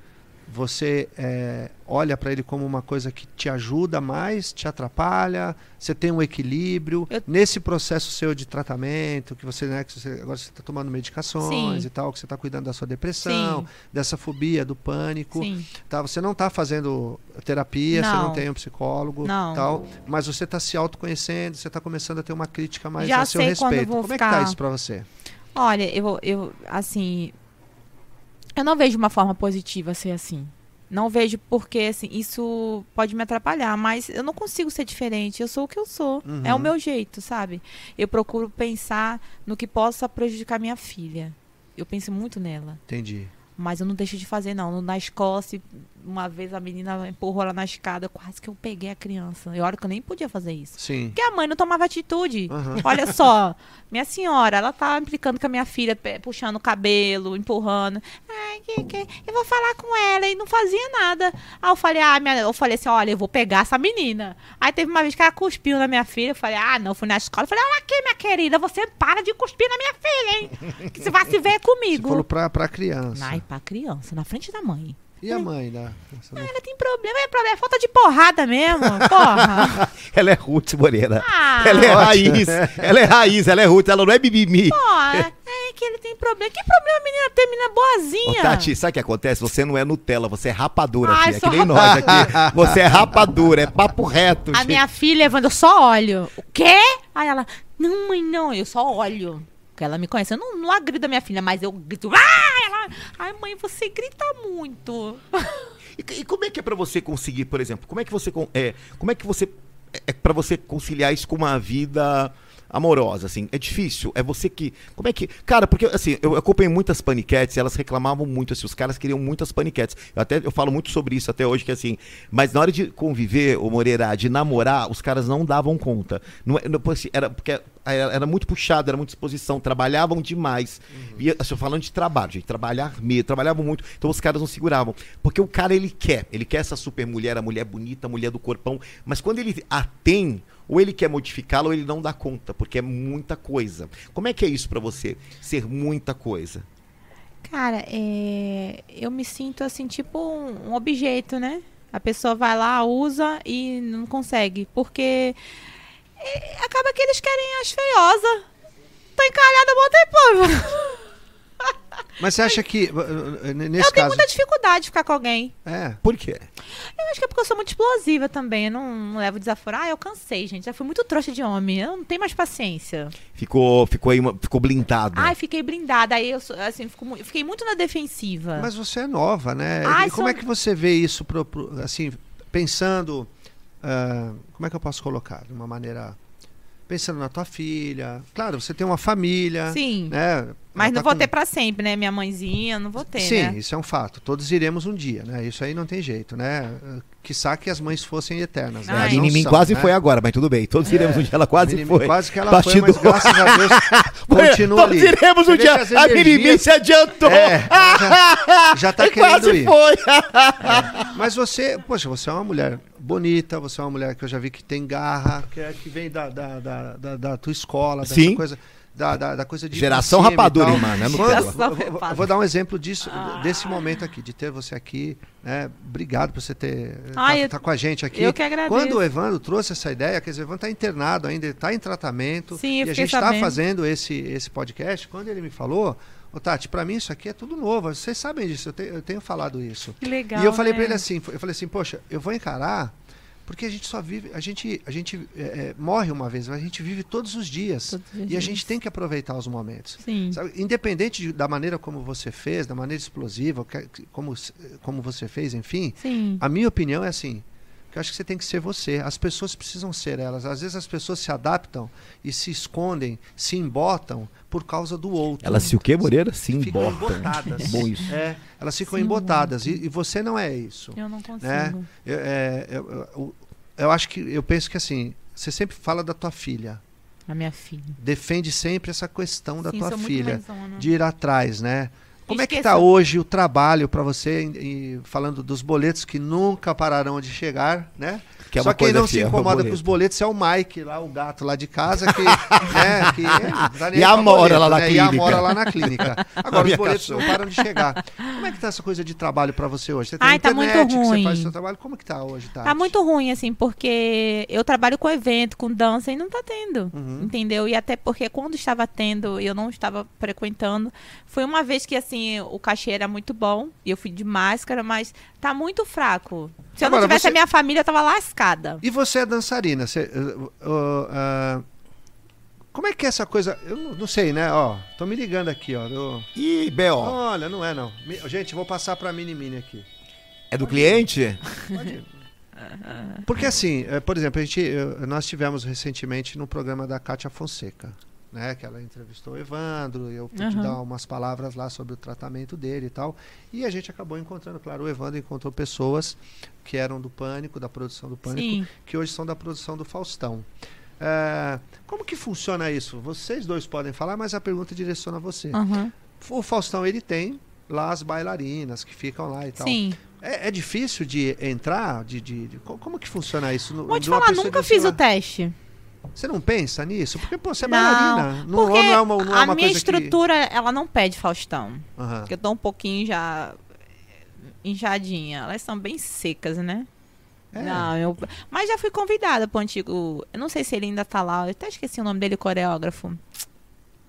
você é, olha para ele como uma coisa que te ajuda mais, te atrapalha? Você tem um equilíbrio Eu- nesse processo seu de tratamento que você, né, que você agora você está tomando medicações Sim. e tal, que você está cuidando da sua depressão, dessa fobia, do pânico, Sim. tá? Você não está fazendo terapia, você não Não. tem um psicólogo, Não. tal, mas você está se autoconhecendo, você está começando a ter uma crítica mais Já a seu respeito. Como é que tá ficar- isso para você? Olha, eu, eu, assim. Eu não vejo uma forma positiva ser assim. Não vejo porque, assim, isso pode me atrapalhar, mas eu não consigo ser diferente. Eu sou o que eu sou. É o Uhum. meu jeito, sabe? Eu procuro pensar no que possa prejudicar minha filha. Eu penso muito nela. Entendi. Mas eu não deixo de fazer, não. Na escola, se uma vez a menina empurrou ela na escada, quase que eu peguei a criança. E olha que eu nem podia fazer isso. Sim. Porque a mãe não tomava atitude. Aham. Olha só, minha senhora, ela tá implicando com a minha filha, puxando o cabelo, empurrando. Ai, que, que, eu vou falar com ela e não fazia nada. Aí eu falei, ah, minha, eu falei assim, olha, eu vou pegar essa menina. Aí teve uma vez que ela cuspiu na minha filha, eu falei, ah, não, fui na escola. Eu falei, olha aqui, minha querida, você para de cuspir na minha filha, hein? Que você vai se ver Você comigo. falou pra, pra criança. Ai, pra criança, na frente da mãe. E a mãe essa não- Ela tem problema, é problema, é falta de porrada mesmo, porra. Ela é Ruth Moreira. Ah, Ela é raiz. Ela é raiz, ela é Ruth, ela não é mimimi. porra. É que ele tem problema. Que problema, menina? Tem menina Ô, boazinha. Tati, sabe o que acontece? Você não é Nutella, você é rapadura, Ai, filha. É que sou nem nós aqui. Você é rapadura, é papo reto. A gente. minha filha, Evandro, eu só olho. O quê? Aí ela, não, mãe, não, eu só olho. Porque ela me conhece. Eu não, não agrido a minha filha, mas eu grito. Ah! Ai, mãe, você grita muito. E, e como é que é pra você conseguir, por exemplo, como é que você é, como é que você é, é para você conciliar isso com uma vida amorosa, assim? É difícil? É você que como é que, cara, porque assim, eu acompanhei muitas paniquetes, e elas reclamavam muito, assim, os caras queriam muitas paniquetes. Eu até eu falo muito sobre isso até hoje que assim, mas na hora de conviver, o Moreira, de namorar, os caras não davam conta. Não, é- não assim, era porque era, era muito puxado, era muita exposição, trabalhavam demais. E assim, falando de trabalho, gente, trabalhar mesmo, trabalhavam muito, então os caras não seguravam. Porque o cara, ele quer, ele quer essa super mulher, a mulher bonita, a mulher do corpão, mas quando ele a tem, ou ele quer modificá-la ou ele não dá conta, porque é muita coisa. Como é que é isso pra você, ser muita coisa? Cara, é, eu me sinto assim, tipo um, objeto, né? A pessoa vai lá, usa e não consegue. Porque é, acaba que eles querem as feiosas. Tô encalhada, bota aí, pô. Mas você acha que. uh, uh, n- Nesse Eu tenho caso. muita dificuldade de ficar com alguém. É. Por quê? Eu acho que é porque eu sou muito explosiva também. Eu não, não levo desaforo. Ah, eu cansei, gente. Já fui muito trouxa de homem. Eu não tenho mais paciência. Ficou, ficou aí, uma- ficou blindado. Ai, fiquei blindada. Aí eu assim, fico fiquei muito na defensiva. Mas você é nova, né? Ai, e como sou- é que você vê isso, pro- pro- assim, pensando. ah, como é que eu posso colocar? De uma maneira. Pensando na tua filha. Claro, você tem uma família. Sim. Né? Mas Ela não tá vou com- ter pra sempre, né? Minha mãezinha, não vou ter, Sim, né? isso é um fato. Todos iremos um dia, né? Isso aí não tem jeito, né? Quiçá que as mães fossem eternas. né? A Minimin são, quase né? foi agora, mas tudo bem. Todos iremos um dia, ela quase Minimin foi. Quase que ela Bastidor. foi, mas graças a Deus continua Todos ali. iremos um dia. que A Minimin se adiantou. É, já, já tá querendo quase ir. foi. Mas você, poxa, você é uma mulher bonita, você é uma mulher que eu já vi que tem garra, que, é, que vem da, da, da, da- da tua escola, dessa Sim. coisa. da, da, da coisa de. Geração rapadura, irmã, né, vou- vou- dar um exemplo disso, desse momento aqui, de ter você aqui. né? Obrigado por você ter. Ai, tá, eu- tá com a gente aqui. eu que agradeço. Quando o Evandro trouxe essa ideia, quer dizer, o Evandro está internado ainda, está em tratamento. Sim, eu e a gente está fazendo esse, esse podcast. Quando ele me falou, ô Tati, para mim isso aqui é tudo novo. Vocês sabem disso, eu, te- eu tenho falado isso. Que legal. E eu falei né? ele assim, eu falei assim, poxa, eu vou encarar, porque a gente só vive, a gente, a gente é, é, morre uma vez, mas a gente vive todos os dias. Todos os E a dias. gente tem que aproveitar os momentos. Sim. Independente de- da maneira como você fez, da maneira explosiva, que- como, como você fez, enfim, Sim. a minha opinião é assim. Que eu acho que você tem que ser você. As pessoas precisam ser elas. Às vezes as pessoas se adaptam e se escondem, se embotam por causa do outro. Ela se o quê, Moreira? Se ficam embota. embotadas. Bom isso. É, elas ficam Se embotadas. E, e você não é isso. Eu não consigo. Né? Eu, é, eu, eu- eu acho que eu penso que assim, você sempre fala da tua filha, A minha filha. defende sempre essa questão da Sim, tua filha, de ir atrás, né? Como é que está hoje o trabalho para você, em- em- falando dos boletos que nunca pararão de chegar, né? Que é Só uma quem coisa não se incomoda boleto. com os boletos é o Mike, lá, o gato lá de casa, que, né, que tá nem E a Mora lá na né? E a clínica. Mora lá na clínica. Agora, os boletos cachorra. não param de chegar. Como é que tá essa coisa de trabalho para você hoje? Você tem Ai, tá internet, muito que você ruim. faz o seu trabalho. Como é que tá hoje, Tati? Tá muito ruim, assim, porque eu trabalho com evento, com dança e não tá tendo. Uhum. Entendeu? E até porque quando estava tendo, eu não estava frequentando. Foi uma vez que, assim, o cachê era muito bom e eu fui de máscara, mas tá muito fraco. Se eu Agora, não tivesse você- a minha família, eu tava lascada. E você é dançarina. Você, uh, uh, uh, como é que é essa coisa? Eu não, não sei, né? Ó, tô me ligando aqui, ó. Eu- Ih, B.O. Olha, não é não. Gente, vou passar pra Mini Mini aqui. É do cliente? Pode ir. Porque assim, eh, por exemplo, a gente, nós tivemos recentemente no programa da Kátia Fonseca, né? Que ela entrevistou o Evandro, eu pude Aham. dar umas palavras lá sobre o tratamento dele e tal. E a gente acabou encontrando, claro, o Evandro encontrou pessoas que eram do Pânico, da produção do Pânico, Sim. que hoje são da produção do Faustão. Eh, como que funciona isso? Vocês dois podem falar, mas a pergunta direciona a você. Aham. O Faustão, ele tem lá as bailarinas que ficam lá e tal. Sim. É, é difícil de entrar? De, de- de- co- como que funciona isso? Vou te falar, nunca fiz sei o lá, teste. Você não pensa nisso? Porque, pô, você é Não, bailarina. Não, Porque não é uma, não é a uma minha coisa estrutura, ela não pede Faustão. que... Aham. Porque eu tô um pouquinho já inchadinha. Elas são bem secas, né? É. Não, eu... Mas já fui convidada pro antigo. Eu não sei se ele ainda tá lá. Eu até esqueci o nome dele, coreógrafo.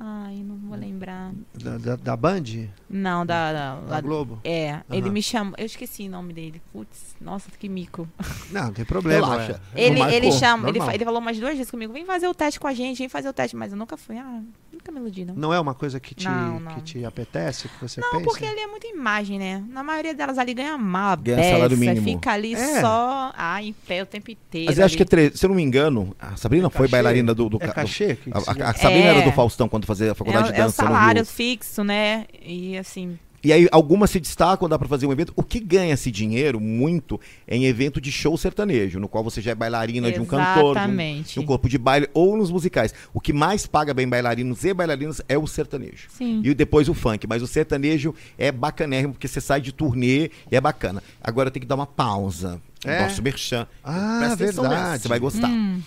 Ai, não vou lembrar. Da, da, da Band? Não, da. da, Da Globo? É, ele Aham. me chamou. Eu esqueci o nome dele. Putz, nossa, que mico. Não, não tem problema. Relaxa. é. Ele, ele, chama, ele, ele falou umas duas vezes comigo: vem fazer o teste com a gente, vem fazer o teste. Mas eu nunca fui. Ah, nunca me iludi, não. Não é uma coisa que te, Não, não. Que te apetece, que você Não, pensa? porque ali é muita imagem, né? Na maioria delas ali ganha mal, Ganha salário mínimo. fica ali É. só ah, em pé o tempo inteiro. Mas eu acho que, é tre- se eu não me engano, a Sabrina É foi cachê? bailarina do. do, É ca- cachê? Do- a, a- Sabrina É. era do Faustão quando fazia a é, faculdade de é o dança. no salário Rio. fixo, né? E assim, E aí algumas se destacam, dá pra fazer um evento. O que ganha-se dinheiro muito é em evento de show sertanejo, no qual você já é bailarina de um cantor, de um, Exatamente. de um corpo de baile, ou nos musicais. O que mais paga bem bailarinos e bailarinas é o sertanejo. Sim. E depois o funk. Mas o sertanejo é bacanérrimo, porque você sai de turnê e é bacana. Agora tem que dar uma pausa. É? Nosso merchan. Ah, Presta verdade. Você vai gostar. Hum,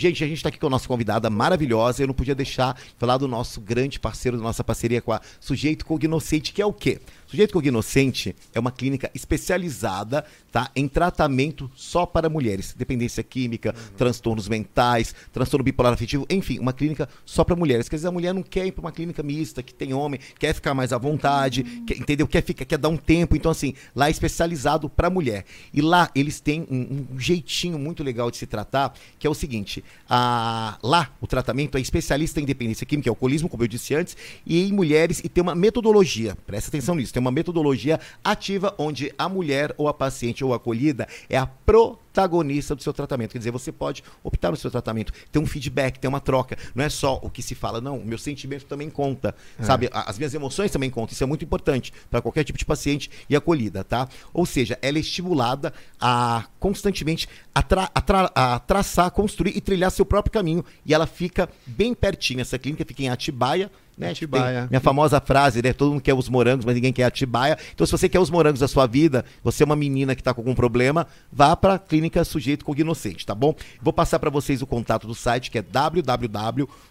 Gente, a gente está aqui com a nossa convidada maravilhosa. Eu não podia deixar de falar do nosso grande parceiro, da nossa parceria com a Sujeito Cognoscente, que é o quê? Sujeito Cognoscente é uma clínica especializada tá, em tratamento só para mulheres. Dependência química, transtornos mentais, transtorno bipolar afetivo, enfim, uma clínica só para mulheres. Quer dizer, a mulher não quer ir para uma clínica mista, que tem homem, quer ficar mais à vontade, quer- entendeu? Quer, ficar, quer dar um tempo. Então, assim, lá é especializado para mulher. E lá eles têm um, um jeitinho muito legal de se tratar, que é o seguinte: a- lá o tratamento é especialista em dependência química, é alcoolismo, como eu disse antes, e em mulheres, e tem uma metodologia, presta atenção nisso, tem uma metodologia ativa onde a mulher ou a paciente ou a acolhida é a protagonista do seu tratamento. Quer dizer, você pode optar no seu tratamento, ter um feedback, ter uma troca. Não é só o que se fala, não, o meu sentimento também conta, sabe? A- As minhas emoções também contam. Isso é muito importante para qualquer tipo de paciente e acolhida, tá? Ou seja, ela é estimulada a constantemente a, tra- a tra- a traçar, construir e trilhar seu próprio caminho. E ela fica bem pertinho. Essa clínica fica em Atibaia, Né? Atibaia. Tem minha famosa frase, né? Todo mundo quer os morangos, mas ninguém quer Atibaia. Então, se você quer os morangos da sua vida, você é uma menina que está com algum problema, vá para a clínica Sujeito Cognoscente, tá bom? Vou passar para vocês o contato do site, que é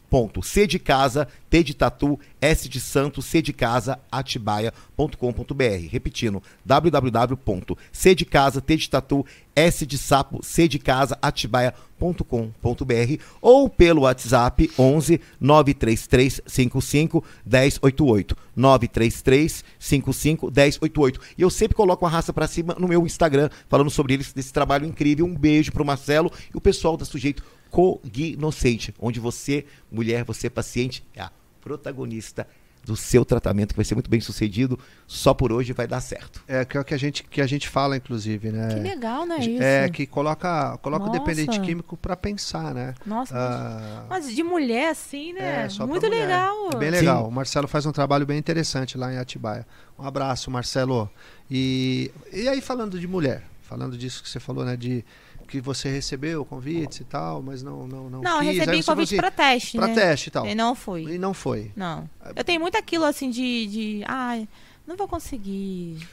www.c de casa, T de tatu, S de santo, C de casa, atibaia.com.br. Repetindo, www.c de casa, T de tatu, S de sapo, C de casa, atibaia.com.br ou pelo WhatsApp 11 933 55 1088. 933 55 1088. E eu sempre coloco a raça pra cima no meu Instagram, falando sobre eles, desse trabalho incrível. Um beijo pro Marcelo e o pessoal da Sujeito Cognoscente, onde você, mulher, você paciente, é a protagonista do seu tratamento, que vai ser muito bem sucedido, só por hoje vai dar certo. É que é o que a gente, que a gente fala, inclusive, né? Que legal, né? Isso. É, que coloca, coloca o dependente químico para pensar, né? Nossa, Ah, mas de mulher assim, né? É, só pra Muito legal. É bem legal. O Marcelo faz um trabalho bem interessante lá em Atibaia. Um abraço, Marcelo. E, e aí, falando de mulher, falando disso que você falou, né? De que você recebeu convites e tal, mas não não não, Não, eu quis. Recebi convite assim, pra teste, pra né? teste e tal. E não fui. E não foi. Não. Eu tenho muito aquilo assim de. de ai, não vou conseguir.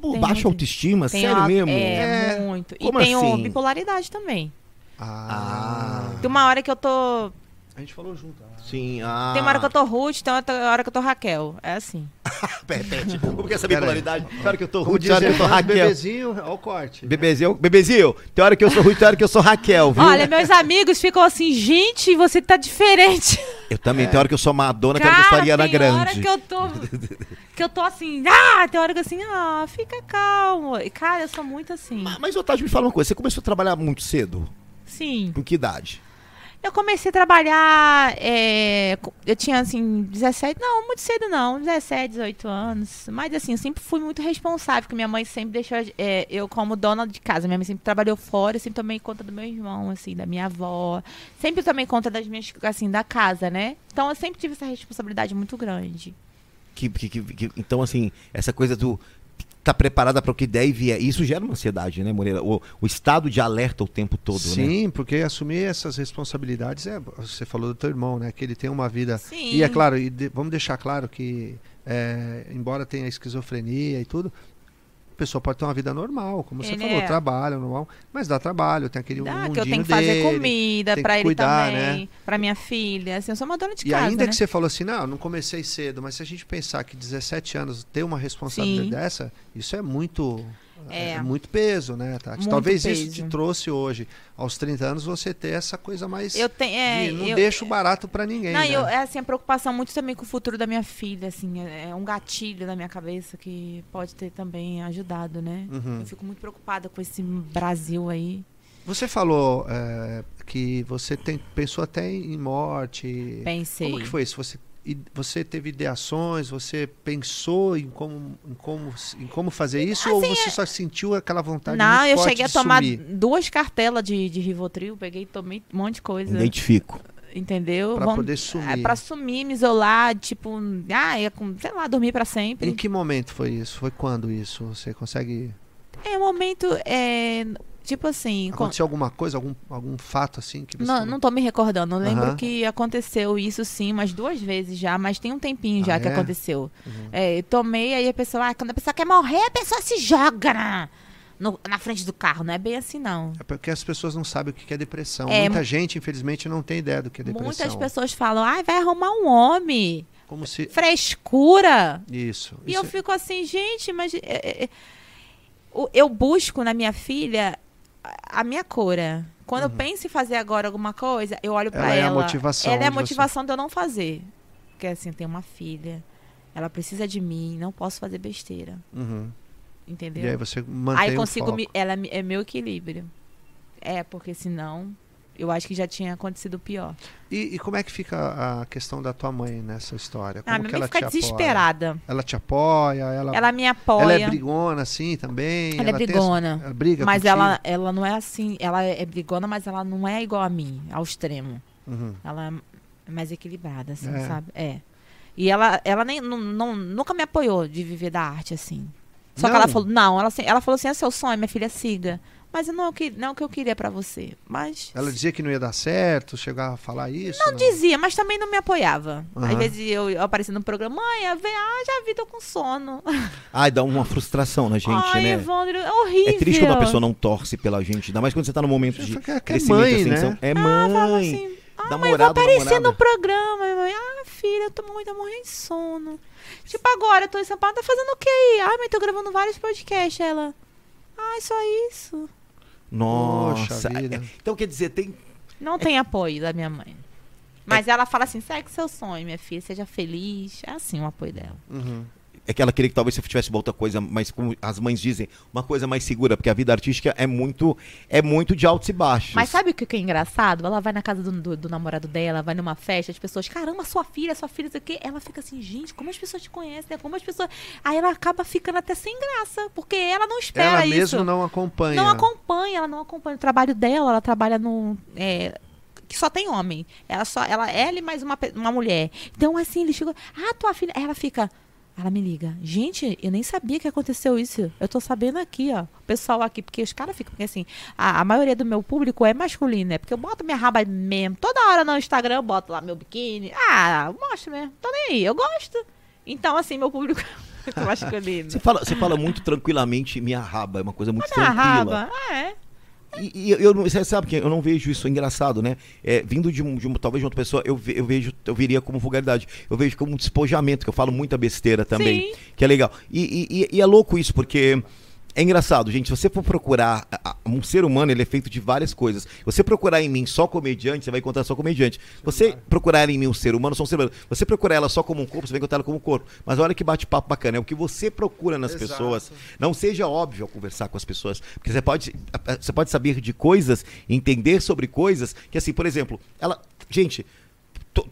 Pô, Tem baixa muito- autoestima, Tem sério mesmo? É, É. muito. Como e tenho assim? bipolaridade também. Ah. Tem uma hora que eu tô. A gente falou junto. ah. Sim, ah. Tem uma hora que eu tô Ruth, tem outra hora que eu tô Raquel. É assim. Repete. Como que é essa bipolaridade? Tem hora que eu tô Ruth, tem hora que eu tô Raquel. bebezinho, olha o corte. Bebezinho, bebezinho, tem hora que eu sou Ruth, tem hora que eu sou Raquel, viu? Olha, meus amigos ficam assim, gente, você tá diferente. Eu também, tem hora que eu sou Madonna, tem hora que eu sou Ariana tem hora Grande. que eu tô. Que eu tô assim, ah, tem hora que assim, ah, fica calmo. E, Cara, eu sou muito assim. Ma- Mas, Otávio, me fala uma coisa, você começou a trabalhar muito cedo? Sim. Com que idade? Eu comecei a trabalhar, é, eu tinha assim, 17, não, muito cedo não, 17, 18 anos. Mas assim, eu sempre fui muito responsável, porque minha mãe sempre deixou é, eu como dona de casa. Minha mãe sempre trabalhou fora, eu sempre tomei conta do meu irmão, assim, da minha avó. Sempre tomei conta das minhas, assim, da casa, né? Então eu sempre tive essa responsabilidade muito grande. Que- que- que- então, assim, essa coisa do tá preparada para o que der e vier. Isso gera uma ansiedade, né, Moreira? O, o estado de alerta o tempo todo, né? Sim, porque assumir essas responsabilidades é. Você falou do teu irmão, né? Que ele tem uma vida. Sim. E é claro, e de- vamos deixar claro que, é, embora tenha esquizofrenia e tudo, pessoa pode ter uma vida normal, como você Ele falou, é. trabalho normal, mas dá trabalho, tem aquele Dá, que eu tenho que fazer dele. comida que ele cuidar, também, né? pra minha filha. Assim, eu sou uma dona de E casa, ainda né? que você falou assim, não, não comecei cedo, mas se a gente pensar que 17 anos ter uma responsabilidade Sim. dessa, isso é muito É. é, muito peso, né, Tati? Muito Talvez isso peso. te trouxe hoje, aos 30 anos, você ter essa coisa mais. Eu tenho. É, de não eu- deixa o barato pra ninguém. Não, né? eu, é assim, a preocupação muito também com o futuro da minha filha, assim, é é um gatilho na minha cabeça que pode ter também ajudado, né? Uhum. Eu fico muito preocupada com esse Brasil aí. Você falou é, que você tem, pensou até em morte. Pensei. Como que foi isso? Você, e você teve ideações? Você pensou em como, em como, em como fazer isso? ou você só sentiu aquela vontade Não, muito eu cheguei a tomar sumir? duas cartelas de, de Rivotril, peguei e tomei um monte de coisa. Identifico. Entendeu? Pra Vão- poder sumir. É, pra sumir, me isolar, tipo, ah, ia com, sei lá, dormir pra sempre. Em que momento foi isso? Foi quando isso? Você consegue. É um momento, é, tipo assim, com- Aconteceu alguma coisa, algum, algum fato assim que você. Não, não tô me recordando. Eu lembro Aham. que aconteceu isso sim, umas duas vezes já, mas tem um tempinho já Ah, que é? aconteceu. Uhum. É, eu tomei, aí a pessoa, ah, quando a pessoa quer morrer, a pessoa se joga na, no- na frente do carro. Não é bem assim, não. É porque as pessoas não sabem o que é depressão. É, Muita mu- gente, infelizmente, não tem ideia do que é depressão. Muitas pessoas falam, ah, vai arrumar um homem. Como se. Frescura. Isso. E isso eu fico assim, gente, mas. é, é, é, eu busco na minha filha a- minha cura. Quando eu penso em fazer agora alguma coisa, eu olho pra Uhum. Ela ela. é a motivação Ela é a de você. motivação de eu não fazer. Porque assim, eu tenho uma filha. Ela precisa de mim, não posso fazer besteira. Uhum. Entendeu? E aí você mantém Aí consigo me, ela é meu equilíbrio. É, porque senão eu acho que já tinha acontecido pior. E, e como é que fica a questão da tua mãe nessa história? Como Ah, minha que mãe ela fica te apoia? desesperada. Ela te apoia? Ela, Ela me apoia. ela é brigona assim também? Ela é tem brigona. essa- ela briga Mas contigo? ela, ela não é assim, ela é brigona, mas ela não é igual a mim, ao extremo. Uhum. Ela é mais equilibrada, assim, É. sabe? É. E ela, ela nem, não, não- nunca me apoiou de viver da arte, assim. Só que Não? ela falou, não, ela, ela falou assim, é seu sonho, minha filha, siga. Mas não, é o que- não é o que eu queria pra você. Mas. Ela dizia que não ia dar certo, chegava a falar isso? Não dizia, mas também não me apoiava. Às Aham. vezes eu, eu aparecia no programa, mãe, a ver, ah, já vi, tô com sono. Ai, dá uma frustração na gente, Ai, né? Evandro, é horrível. É triste quando a pessoa não torce pela gente, ainda mais quando você tá no momento de é crescimento mãe, ascensão. né? É Ah, falava mãe. assim, ah, mãe, eu vou aparecer namorada. no programa. Mãe, ah, filha, eu tô muito morrendo de sono. Tipo, agora, eu tô em São Paulo, tá fazendo o quê aí? Ah, mãe, tô gravando vários podcasts. Ela, ah, só isso. Nossa. É- Então quer dizer, tem Não tem apoio da minha mãe. Mas ela fala assim, segue seu sonho, minha filha, seja feliz. É assim o apoio dela. Uhum. É que ela queria que talvez você tivesse uma outra coisa, mas como as mães dizem, uma coisa mais segura, porque a vida artística é muito é muito de altos e baixos. Mas sabe o que é engraçado? Ela vai na casa do, do- do namorado dela, vai numa festa, as pessoas, caramba, sua filha, sua filha, isso aqui. Ela fica assim, gente, como as pessoas te conhecem, né? Como as pessoas. Aí ela acaba ficando até sem graça, porque ela não espera Ela isso. mesmo não acompanha. Não acompanha, ela não acompanha o trabalho dela, ela trabalha no. é, que só tem homem. Ela só, ela, ela e mais uma, uma mulher. Então, assim, ele chegou. Ah, tua filha. Ela fica. Ela me liga. Gente, eu nem sabia que aconteceu isso. Eu tô sabendo aqui, ó. O pessoal aqui, porque os caras ficam. Porque assim, a, a maioria do meu público é masculino, né? Porque eu boto minha raba mesmo. Toda hora no Instagram eu boto lá meu biquíni. Ah, eu mostro mesmo. Tô nem aí. Eu gosto. Então, assim, meu público é muito masculino. Você fala, você fala muito tranquilamente minha raba, é uma coisa muito Minha tranquila. raba. Ah, é. E, e eu você sabe que eu não vejo isso é engraçado, né? É, vindo de, um, de uma, talvez de outra pessoa, eu, ve- eu vejo, eu viria como vulgaridade. Eu vejo como um despojamento, que eu falo muita besteira também, Sim. que é legal. E- e- e é louco isso, porque é engraçado, gente. Se você for procurar um ser humano, ele é feito de várias coisas. Você procurar em mim só comediante, você vai encontrar só comediante. Você procurar em mim um ser humano, só um ser humano. Você procurar ela só como um corpo, você vai encontrar ela como um corpo. Mas olha que bate-papo bacana, é o que você procura nas Exato. pessoas. Não seja óbvio ao conversar com as pessoas, porque você pode, você pode saber de coisas, entender sobre coisas que assim, por exemplo, ela, gente, to-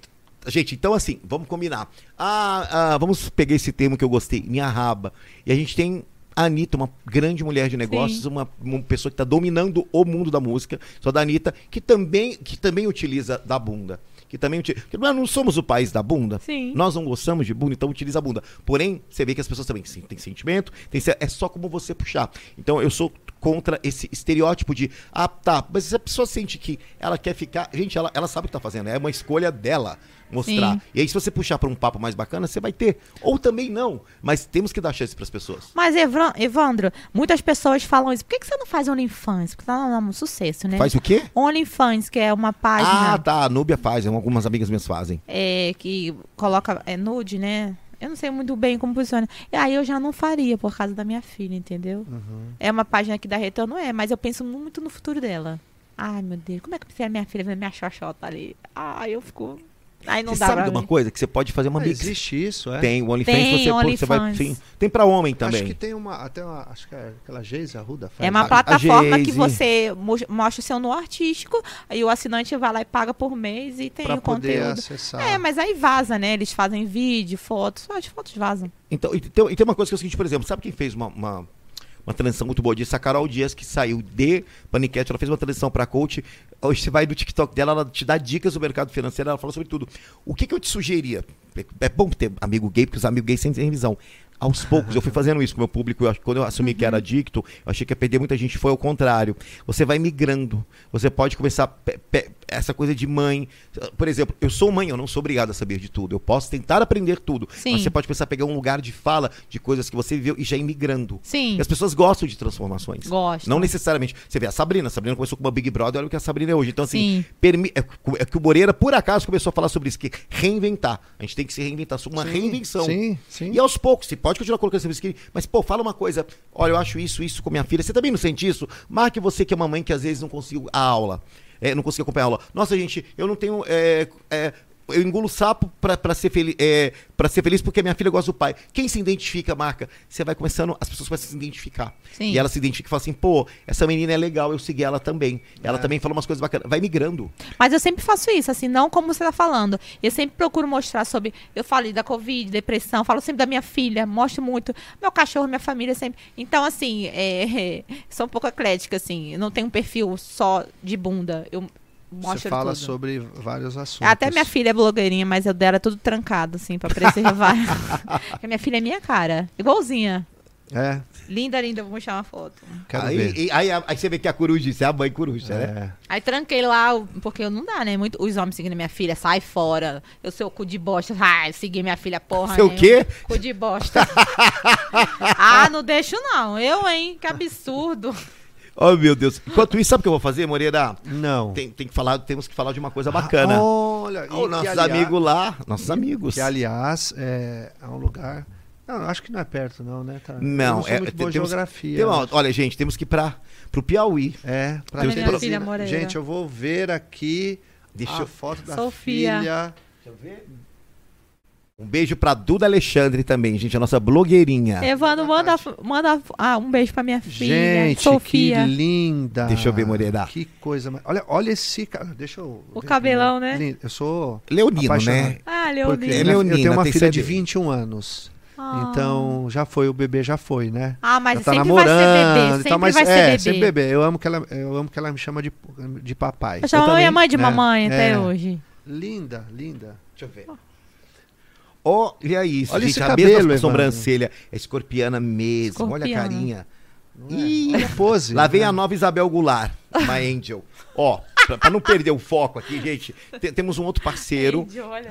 gente, então assim, vamos combinar. Ah, ah, vamos pegar esse termo que eu gostei, minha raba. E a gente tem a Anitta, uma grande mulher de negócios, uma, uma pessoa que está dominando o mundo da música, só da Anitta, que também, que também utiliza da bunda. Que também utiliza. Nós não somos o país da bunda. Sim. Nós não gostamos de bunda, então utiliza a bunda. Porém, você vê que as pessoas também sim, têm sentimento, tem, é só como você puxar. Então eu sou contra esse estereótipo de, ah, tá, mas se a pessoa sente que ela quer ficar. Gente, ela, ela sabe o que tá fazendo, é uma escolha dela mostrar. Sim. E aí, se você puxar para um papo mais bacana, você vai ter. Ou também não. Mas temos que dar chance para as pessoas. Mas, Evandro, muitas pessoas falam isso. Por que, que você não faz OnlyFans? Porque tá um sucesso, né? Faz o quê? OnlyFans, que é uma página Ah, tá. A Núbia faz, algumas amigas minhas fazem. é, que coloca é, nude, né? Eu não sei muito bem como funciona. E aí eu já não faria por causa da minha filha, entendeu? Uhum. É uma página que dá retorno, é, mas eu penso muito no futuro dela. Ai, meu Deus, como é que se a minha filha vê minha xoxota ali? Ai, eu fico. Aí não você dá sabe pra de uma mim. coisa? Que você pode fazer uma Ah, mix. existe isso, é? Tem, o OnlyFans Tem, você, pô, você vai. Sim. Tem pra homem também. Acho que tem uma, até uma, acho que é aquela Geise Arruda faz. É uma plataforma que você mo- mostra o seu nu artístico, aí o assinante vai lá e paga por mês e tem pra o poder conteúdo. acessar. É, mas aí vaza, né? Eles fazem vídeo, fotos, só as fotos vazam. Então, e tem, e tem uma coisa que é o seguinte, por exemplo, sabe quem fez uma, uma, uma transição muito boa disso? A Carol Dias, que saiu de Paniquete, ela fez uma transição para coach. Hoje você vai no TikTok dela, ela te dá dicas do mercado financeiro, ela fala sobre tudo. O que, que eu te sugeria? É- É bom ter amigo gay, porque os amigos gays sempre têm visão. Aos poucos, eu fui fazendo isso com o meu público. Eu, quando eu assumi que era adicto, eu achei que ia perder muita gente. Foi ao contrário. Você vai migrando. Você pode começar. pe- pe- essa coisa de mãe. Por exemplo, eu sou mãe, eu não sou obrigado a saber de tudo. Eu posso tentar aprender tudo. Sim. Mas você pode começar a pegar um lugar de fala de coisas que você viveu e já ir migrando. Sim. E as pessoas gostam de transformações. Gostam. Não necessariamente. Você vê a Sabrina. A Sabrina começou com uma Big Brother, olha o que a Sabrina é hoje. Então, assim, Sim. permi- é, é que o Moreira, por acaso, começou a falar sobre isso, que reinventar. A gente tem que se reinventar. Uma Sim, reinvenção. Sim, sim. E aos poucos, você pode continuar colocando esse skin, mas, pô, fala uma coisa. Olha, eu acho isso, isso com minha filha. Você também não sente isso? Marque você que é uma mãe que às vezes não conseguiu a aula. É, não conseguiu acompanhar a aula. Nossa, gente, eu não tenho. é, é, eu engulo sapo pra, pra, ser feliz, é, ser feliz porque minha filha gosta do pai. Quem se identifica, marca? Você vai começando, as pessoas começam a se identificar. Sim. E ela se identifica e fala assim, pô, essa menina é legal, eu segui ela também. Ela É. também fala umas coisas bacanas. Vai migrando. Mas eu sempre faço isso, assim, não como você tá falando. Eu sempre procuro mostrar sobre. Eu falei da Covid, depressão, falo sempre da minha filha, mostro muito. Meu cachorro, minha família sempre. Então, assim, é, sou um pouco eclética, assim. Eu não tenho um perfil só de bunda. Eu mostro Você fala tudo. sobre vários assuntos. Até minha filha é blogueirinha, mas eu dela é tudo trancado, assim, pra preservar. Porque minha filha é minha cara. Igualzinha. É. Linda, linda, vou mostrar uma foto. Quero aí, ver. e- aí, aí você vê que a coruja, é a mãe coruja, né? É. Aí tranquei lá, porque não dá, né? Muito, os homens seguindo minha filha, sai fora. Eu sou o cu de bosta. Ah, segui minha filha, porra. Seu né? quê? Cu de bosta. ah, não deixo não. Eu, hein? Que absurdo. Oh, meu Deus. Enquanto isso, sabe o que eu vou fazer, Moreira? Não. Tem, tem que falar, temos que falar de uma coisa bacana. Ah, olha, e- nossos aliás- amigos lá, nossos amigos. Que, aliás, é, é um lugar... Não, acho que não é perto, não, né? Tá. Não, sou é. muito boa em temos- geografia. tem uma- olha, gente, temos que ir para pro Piauí. É, pra Temos Minha filha. Moreira. Gente, eu vou ver aqui Deixa a eu- foto da Sofia. filha. Deixa eu ver. Um beijo pra Duda Alexandre também, gente, a nossa blogueirinha. Evandro, manda, manda ah, um beijo pra minha filha. Gente, Sofia. que linda. Deixa eu ver, Moreira. Que coisa. Olha, olha esse cara. Deixa eu. O cabelão, né? Lindo. Eu sou. Leonino, apaixonado. né? Ah, Leonino. É eu tenho uma filha de CD. 21 anos. Ah. Então, já foi, o bebê já foi, né? Ah, mas já tá sempre vai ser bebê. namorando. Sempre tal, mas vai é, ser bebê. sempre bebê. Eu amo que ela, eu amo que ela me chama de, de papai. Eu chamo também, minha mãe de né? mamãe até É. hoje. Linda, linda. Deixa eu ver. Olha isso, Olha gente, esse a cabelo, mesma Evandro. sobrancelha. É escorpiana mesmo, olha a carinha. Ih, a pose. Lá vem né? a nova Isabel Goulart, uma angel. Ó, pra, pra não perder o foco aqui, gente, te- temos um outro parceiro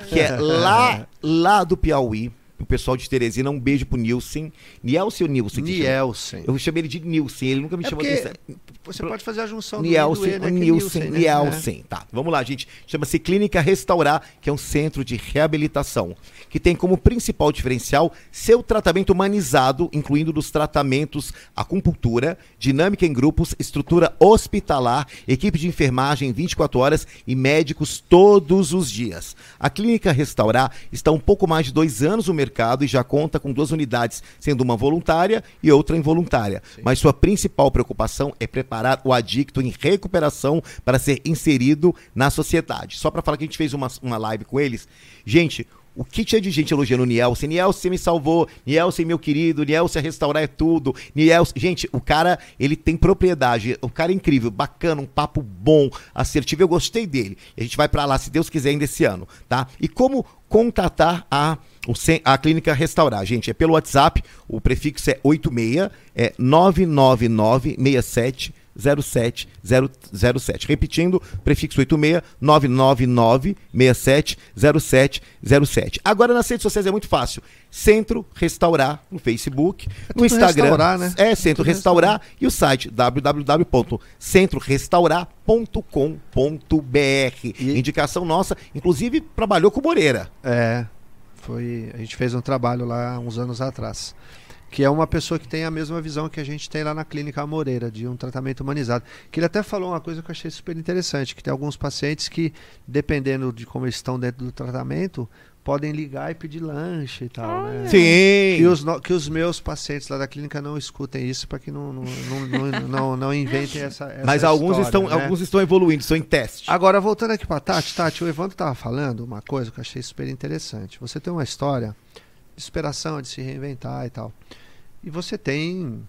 que é lá, lá do Piauí. O pessoal de Teresina, um beijo pro Nilson. Nielsen ou Nilson? que chama? Nielsen. Eu chamei ele de Nilson, ele nunca me É chamou porque atenção. Você pode fazer a junção Nielsen, do I do E, né? que é Nilson, né? Nielsen. Tá, vamos lá, gente. Chama-se Clínica Restaurar, que é um centro de reabilitação, que tem como principal diferencial seu tratamento humanizado, incluindo dos tratamentos acupuntura, dinâmica em grupos, estrutura hospitalar, equipe de enfermagem 24 horas e médicos todos os dias. A Clínica Restaurar está um pouco mais de dois anos no mercado e já conta com duas unidades, sendo uma voluntária e outra involuntária. Mas sua principal preocupação é preparar o adicto em recuperação para ser inserido na sociedade. Só para falar que a gente fez uma, uma live com eles. Gente, o que tinha de gente elogiando o Nielsen? Nielsen me salvou, Nielsen meu querido, Nielsen restaurar é tudo, Nielsen... Gente, o cara, ele tem propriedade, o cara é incrível, bacana, um papo bom, assertivo, eu gostei dele. A gente vai para lá, se Deus quiser, ainda esse ano, tá? E como contatar a, a Clínica Restaurar, gente? É pelo WhatsApp, o prefixo é 86, é 99967 0707. Repetindo, prefixo 86 999 67 0707. Agora nas redes sociais é muito fácil. Centro Restaurar no Facebook, no tudo Instagram. restaurar, né? É Centro Tudo Restaurar e o site www.centrorestaurar.com.br. E- Indicação nossa, inclusive trabalhou com o Moreira. É, foi. A gente fez um trabalho lá uns anos atrás. Que é uma pessoa que tem a mesma visão que a gente tem lá na Clínica Moreira, de um tratamento humanizado. Que ele até falou uma coisa que eu achei super interessante, que tem alguns pacientes que, dependendo de como eles estão dentro do tratamento, podem ligar e pedir lanche e tal. né? Sim. Que os, no- que os meus pacientes lá da clínica não escutem isso para que não, não, não, não, não, não inventem essa, essa Mas alguns história, estão, né? alguns estão evoluindo, estão em teste. Agora, voltando aqui para Tati, Tati, o Evandro estava falando uma coisa que eu achei super interessante. Você tem uma história de superação, de se reinventar e tal. E você tem,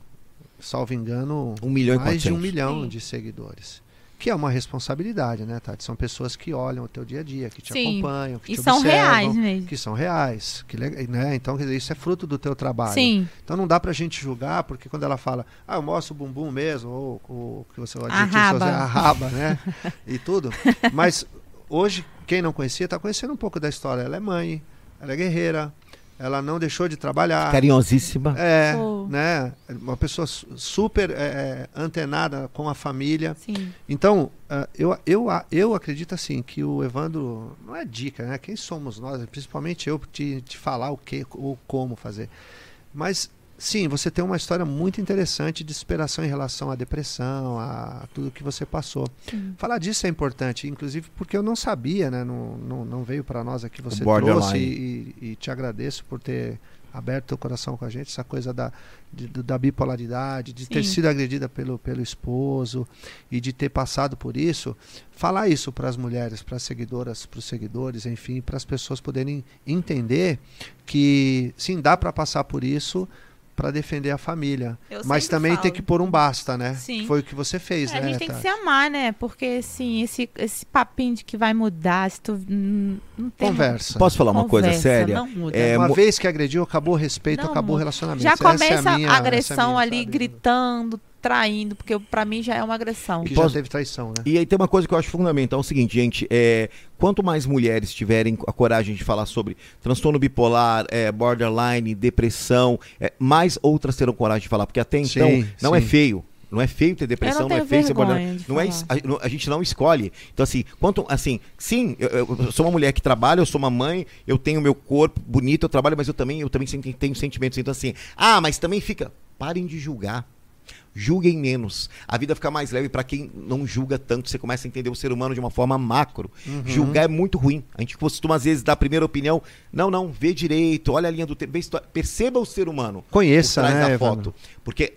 salvo engano, Um milhão mais de um 400. milhão Sim. de seguidores. Que é uma responsabilidade, né, Tati? São pessoas que olham o teu dia a dia, que te Sim. acompanham, que E te são observam, reais mesmo. Que são reais. Que, né? Então, quer dizer, isso é fruto do teu trabalho. Sim. Então não dá pra gente julgar, porque quando ela fala, ah, eu mostro o bumbum mesmo, ou o que você o A adjetivo raba. você- a raba, né? e tudo. Mas hoje, quem não conhecia, tá conhecendo um pouco da história. Ela é mãe, ela é guerreira, ela não deixou de trabalhar. Carinhosíssima. É, Sou. né? Uma pessoa su- super é, é, antenada com a família. Sim. Então, ah, eu, eu, eu acredito assim que o Evandro não é dica, né? Quem somos nós, principalmente eu, te, te falar o que ou como fazer. Mas sim, você tem uma história muito interessante de superação em relação à depressão, a tudo que você passou. Sim. Falar disso é importante, inclusive porque eu não sabia, né? Não, não, não veio para nós aqui, você trouxe e, e te agradeço por ter aberto teu coração com a gente, essa coisa da, de- da bipolaridade, de ter Sim. sido agredida pelo, pelo esposo e de ter passado por isso. Falar isso para as mulheres, para as seguidoras, para os seguidores, enfim, para as pessoas poderem entender que sim, dá para passar por isso para defender a família. Eu Mas também falo. tem que pôr um basta, né? Sim. Foi o que você fez, É, a né? gente tem que se amar, né? Porque, assim, esse, esse papinho de que vai mudar, se tu não tem... Conversa. Posso falar uma coisa Conversa, séria? Não muda. É, Uma vez que agrediu, acabou o respeito, Não, acabou o muda. relacionamento. Já Essa é a começa minha- a essa é agressão minha, ali, sabe? gritando, traindo, porque pra mim já é uma agressão. Que Posso- já teve traição, né? E aí tem uma coisa que eu acho fundamental, é o seguinte, gente, é, quanto mais mulheres tiverem a coragem de falar sobre transtorno bipolar, é, borderline, depressão, é, mais outras terão coragem de falar, porque até então Sim, não é sim. feio. Não é feio ter depressão, não, não é feio ser borderline. de Não é, a, não- a gente não escolhe. Então, assim, quanto assim, sim, eu, eu sou uma mulher que trabalha, eu sou uma mãe, eu tenho meu corpo bonito, eu trabalho, mas eu também, eu também sempre tenho sentimentos. Então, assim, ah, mas também fica. Parem de julgar. Julguem menos. A vida fica mais leve para quem não julga tanto. Você começa a entender o ser humano de uma forma macro. Uhum. Julgar é muito ruim. A gente costuma, às vezes, dar a primeira opinião. Não, não, vê direito, olha a linha do tempo, perceba o ser humano Conheça, por trás né, da Evandro? foto. Porque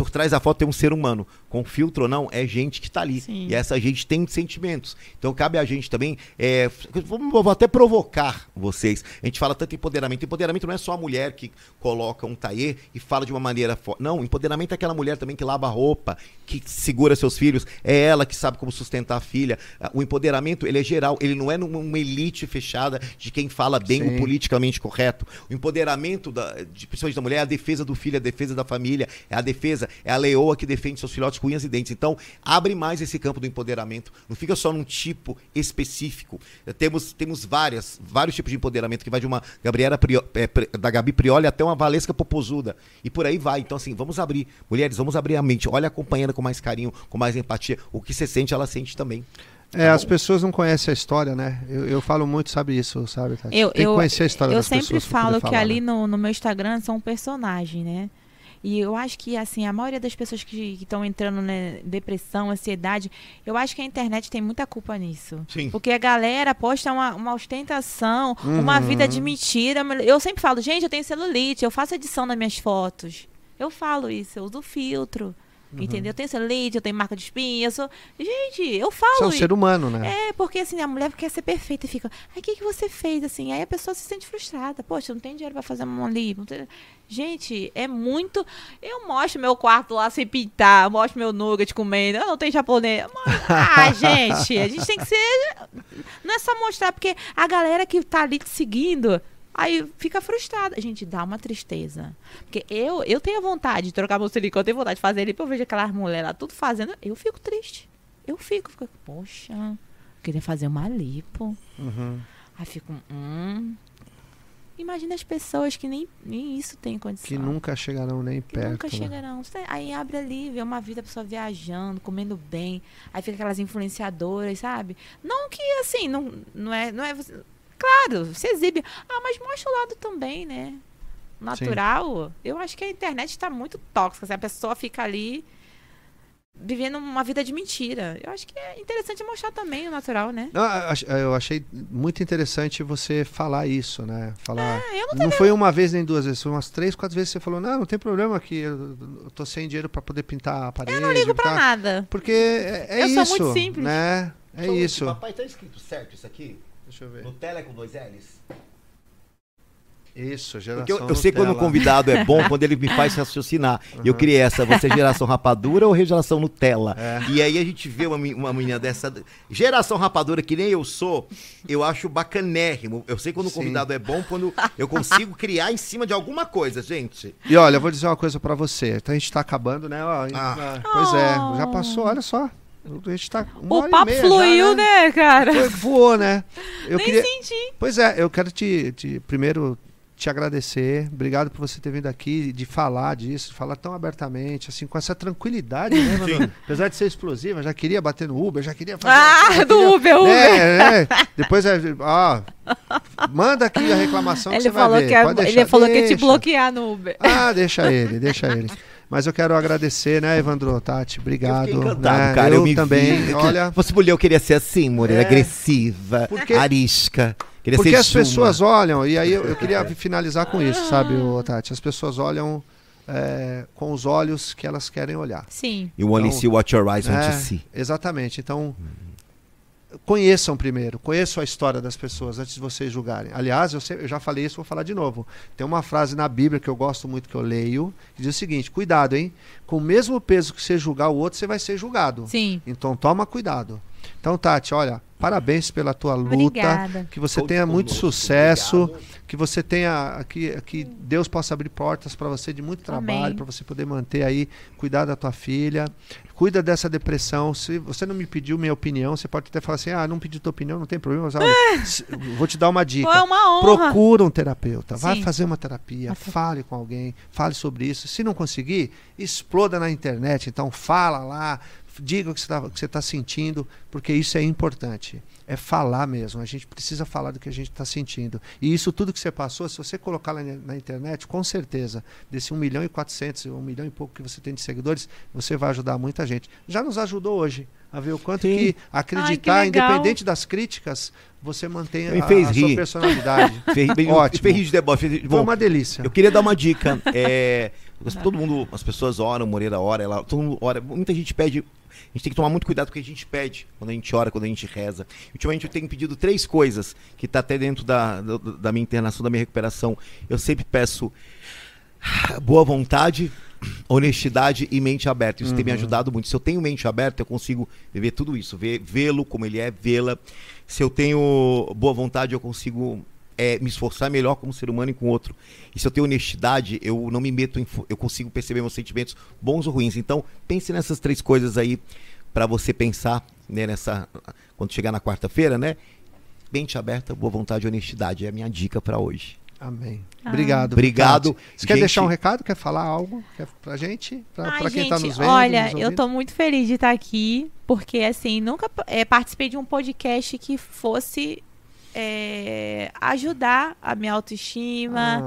por trás da foto tem um ser humano. Com filtro ou não, é gente que tá ali. Sim. E essa gente tem sentimentos. Então cabe a gente também. É, vou, até provocar vocês. A gente fala tanto em empoderamento. Empoderamento não é só a mulher que coloca um taie e fala de uma maneira forte. Não, empoderamento é aquela mulher também que lava a roupa, que segura seus filhos. É ela que sabe como sustentar a filha. Ah, O empoderamento, ele é geral. Ele não é numa elite fechada de quem fala bem Sim. o politicamente correto. O empoderamento, da, de, principalmente da mulher, é a defesa do filho, é a defesa da família, é a defesa, é a leoa que defende seus filhotes com unhas e dentes. Então, abre mais esse campo do empoderamento. Não fica só num tipo específico. Eh, Temos, temos várias, vários tipos de empoderamento que vai de uma Gabriela Pri- da Gabi Prioli até uma Valesca Popozuda. E por aí vai. Então, assim, vamos abrir. Mulheres, vamos abrir a mente. Olha acompanhando com mais carinho, com mais empatia. O que você sente, ela sente também. É, as pessoas não conhecem a história, né? Eu, eu falo muito, sabe isso, sabe? Tati? Eu, Tem eu, que conhecer a história eu das sempre pessoas. falo que falar, ali né? no, no meu Instagram são um personagem, né? E eu acho que, assim, a maioria das pessoas que estão entrando em depressão, ansiedade, eu acho que a internet tem muita culpa nisso. Sim. Porque a galera posta uma, uma ostentação, uma Uhum. vida de mentira. Eu sempre falo, gente, eu tenho celulite, eu faço edição nas minhas fotos. Eu falo isso, eu uso filtro. Uhum. Entendeu? Eu tenho celulite, eu tenho marca de espinha, eu sou. Gente, eu falo. Você é um ser humano, né? É, porque assim, a mulher quer ser perfeita e fica, ai, o que, que você fez? Assim, aí a pessoa se sente frustrada. Poxa, não tem dinheiro pra fazer uma não tem- Gente, é muito. Eu mostro meu quarto lá sem pintar, mostro meu nugget comendo. Eu não tenho japonês. Ah, gente, a gente tem que ser. Não é só mostrar, porque a galera que tá ali te seguindo. Aí fica frustrada. Gente, dá uma tristeza. Porque eu, eu tenho vontade de trocar meu silicone, eu tenho vontade de fazer lipo. Eu vejo aquelas mulheres lá tudo fazendo. Eu fico triste. Eu fico, fico poxa, queria fazer uma lipo. Uhum. Aí fico, hum. Imagina as pessoas que nem, nem isso tem condição. Que nunca chegarão nem Que perto. nunca né? chegarão. Aí abre ali, vê uma vida, a pessoa viajando, comendo bem. Aí fica aquelas influenciadoras, sabe? Não que assim, não, não é. Não é você- claro, você exibe. Ah, mas mostra o lado também, né? Natural. Eu acho que a internet está muito tóxica. assim, a pessoa fica ali vivendo uma vida de mentira. Eu acho que é interessante mostrar também o natural, né? Não, eu ach- eu achei muito interessante você falar isso, né? Falar. É, eu não Não foi uma vez nem duas vezes, foi umas três, quatro vezes você falou, não, não tem problema que eu, eu tô sem dinheiro pra poder pintar a parede. Eu não ligo pra tá? nada. Porque é, é Eu sou isso, muito simples. né? É isso. Papai, tá escrito certo isso aqui? Deixa eu ver. Nutella com dois L's? Isso, geração Porque eu, eu sei quando o convidado é bom, quando ele me faz raciocinar. E Eu criei essa, você é geração rapadura ou geração Nutella? É. E aí a gente vê uma, uma menina dessa. Geração rapadura, que nem eu sou, eu acho bacanérrimo. Eu sei quando o Sim. convidado é bom, quando eu consigo criar em cima de alguma coisa, gente. E olha, eu vou dizer uma coisa pra você. Então a gente tá acabando, né? Ó, Ah. ah, Pois é, já passou, olha só. A gente tá uma hora O e papo meia fluiu, já, né, cara? Foi, voou, né? Eu Nem queria... senti. Pois é, eu quero te, te- primeiro te agradecer. Obrigado por você ter vindo aqui, de falar disso, de falar tão abertamente, assim, com essa tranquilidade, né, mano? Apesar de ser explosiva, já queria bater no Uber, já queria fazer. Ah, do queria- Uber, Uber. É, é. Depois é. Ó, manda aqui a reclamação que Ele você vai falou, ver. que, é- Pode ele deixar, falou que ia te deixa. bloquear no Uber. Ah, deixa ele, deixa ele. Mas eu quero agradecer, né, Evandro, Tati? Obrigado. eu encantado, né? cara. Eu, me vi. também. Eu- Olha, Fosse mulher, eu queria ser assim, Moreira, É. agressiva, Porque- arisca. Queria porque ser as pessoas olham, e aí eu, eu queria finalizar com isso, sabe, Tati? As pessoas olham é, com os olhos que elas querem olhar. Sim. You only Então, see what your eyes want É, to see. Exatamente. Então, conheçam primeiro, conheçam a história das pessoas antes de vocês julgarem. Aliás, eu, sempre, eu, já falei isso, vou falar de novo. Tem uma frase na Bíblia que eu gosto muito que eu leio, que diz o seguinte: cuidado, hein? Com o mesmo peso que você julgar o outro, você vai ser julgado. Sim. Então toma cuidado. Então, Tati, olha, parabéns pela tua luta. Obrigada. Que você tenha muito conosco, sucesso. obrigado. Que você tenha. Que, que Deus possa abrir portas para você de muito trabalho, para você poder manter aí, cuidar da tua filha. Cuida dessa depressão. Se você não me pediu minha opinião, você pode até falar assim: ah, não pedi tua opinião, não tem problema. Mas, olha, vou te dar uma dica. Pô, é uma honra. Procura um terapeuta, vai Sim. fazer uma terapia, Até- fale com alguém, fale sobre isso. Se não conseguir, exploda na internet. Então fala lá, diga o que você está sentindo, porque isso é importante. É falar mesmo. A gente precisa falar do que a gente está sentindo. E isso tudo que você passou, se você colocar lá na na internet, com certeza, desse 1 milhão e 400, 1 milhão e pouco que você tem de seguidores, você vai ajudar muita gente. Já nos ajudou hoje a ver o quanto Sim. que acreditar, legal. independente das críticas, você mantém a, fez a sua rir. personalidade. Fez, fez, Ótimo. fez rir de deboche. fez- Foi uma delícia. Eu queria dar uma dica. É, todo mundo, as pessoas oram, Moreira ora, ela, todo mundo ora. Muita gente pede. A gente tem que tomar muito cuidado com o que a gente pede quando a gente ora, quando a gente reza. Ultimamente eu tenho pedido três coisas que está até dentro da, da, da minha internação, da minha recuperação. Eu sempre peço boa vontade, honestidade e mente aberta. Isso tem me ajudado muito. Se eu tenho mente aberta, eu consigo viver tudo isso, ver- vê-lo como ele é, vê-la. Se eu tenho boa vontade, eu consigo é, me esforçar melhor como ser humano e com o outro. E se eu tenho honestidade, eu não me meto em. Eu consigo perceber meus sentimentos bons ou ruins. Então, pense nessas três coisas aí para você pensar, né, nessa. Quando chegar na quarta-feira, né? Mente aberta, boa vontade e honestidade. É a minha dica para hoje. Amém. Ah. Obrigado. Obrigado. Você quer Gente- deixar um recado? Quer falar algo quer, pra gente? Pra, Ai, pra quem gente, tá nos vendo? olha, nos eu tô muito feliz de estar aqui, porque assim, nunca eh, participei de um podcast que fosse eh, ajudar a minha autoestima,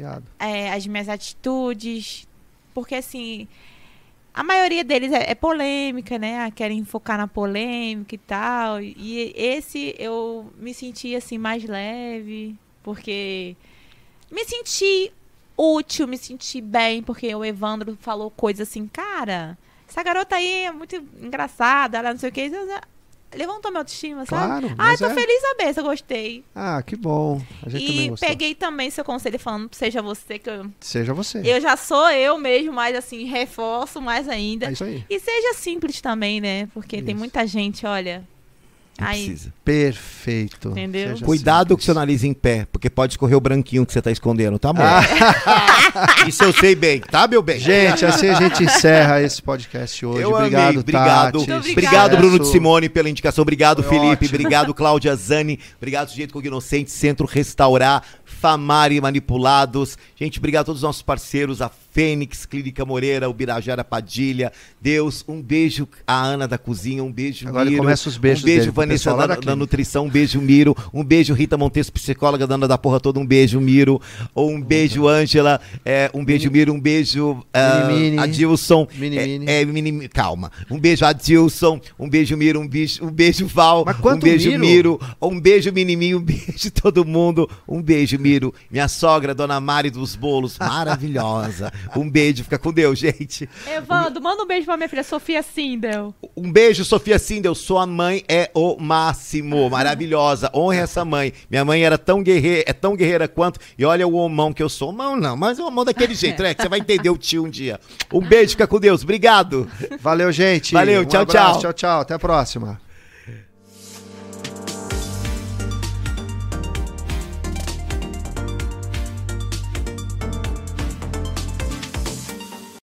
Ah, eh, as minhas atitudes, porque assim, a maioria deles é, é polêmica, né? Ah, Querem focar na polêmica e tal. E esse eu me senti assim mais leve, porque me senti útil, me senti bem, porque o Evandro falou coisas assim, cara, essa garota aí é muito engraçada, ela não sei o que. Levantou minha autoestima, sabe? Claro. Ai, mas tô é. feliz a beça, gostei. Ah, que bom. A gente também E gostou. peguei também seu conselho falando, seja você que eu, Seja você. eu já sou eu mesmo, mas assim, reforço mais ainda. É isso aí. E seja simples também, né? Porque tem Isso. muita gente, olha. Não Aí, precisa. Perfeito. Entendeu? Seja Cuidado com simples. seu nariz em pé, porque pode escorrer o branquinho que você tá escondendo, tá bom? Ah. Isso eu sei bem, tá, meu bem? Gente, assim a gente encerra esse podcast hoje. Eu obrigado, amei, obrigado. Tati. Muito Obrigado, Bruno de. Simone, pela indicação. Obrigado, Foi Felipe. ótimo. Obrigado, Cláudia Zani. Obrigado, Sujeito Cognoscente, Centro Restaurar, Famari Manipulados. Gente, obrigado a todos os nossos parceiros, a Fênix, Clínica Moreira, o Birajara Padilha. Deus, um beijo a Ana da Cozinha, um beijo, Agora Miro. começa os beijos Um beijo, dele Vanessa da, da da. Nutrição, um beijo, Miro. Um beijo, Rita Montes, psicóloga, dona da porra toda, um beijo, Miro. Um beijo, Ângela. É, um beijo, Miro. Um beijo, ah, Mini, mini. Adilson. Mini, É, mini. é, mini, calma. Um beijo, Adilson. Um beijo, Miro. Um beijo, um beijo Val. Um beijo, Miro? Miro. Um beijo, Minimi. Um beijo, todo mundo. Um beijo, Miro. Minha sogra, Dona Mari dos Bolos. Maravilhosa. Um beijo. Fica com Deus, gente. Evandro, manda um beijo pra minha filha Sofia Sindel. Um beijo, Sofia Sindel. Sua mãe é o máximo. Maravilhosa. Honre essa mãe. Minha mãe era tão guerreira, é tão guerreira quanto. E olha o homão que eu sou. Homão não, mas o homão daquele jeito, né? Que você vai entender o tio um dia. Um beijo, fica com Deus. Obrigado. Valeu, gente. Valeu, Um tchau, abraço, tchau. Tchau, tchau. Até a próxima.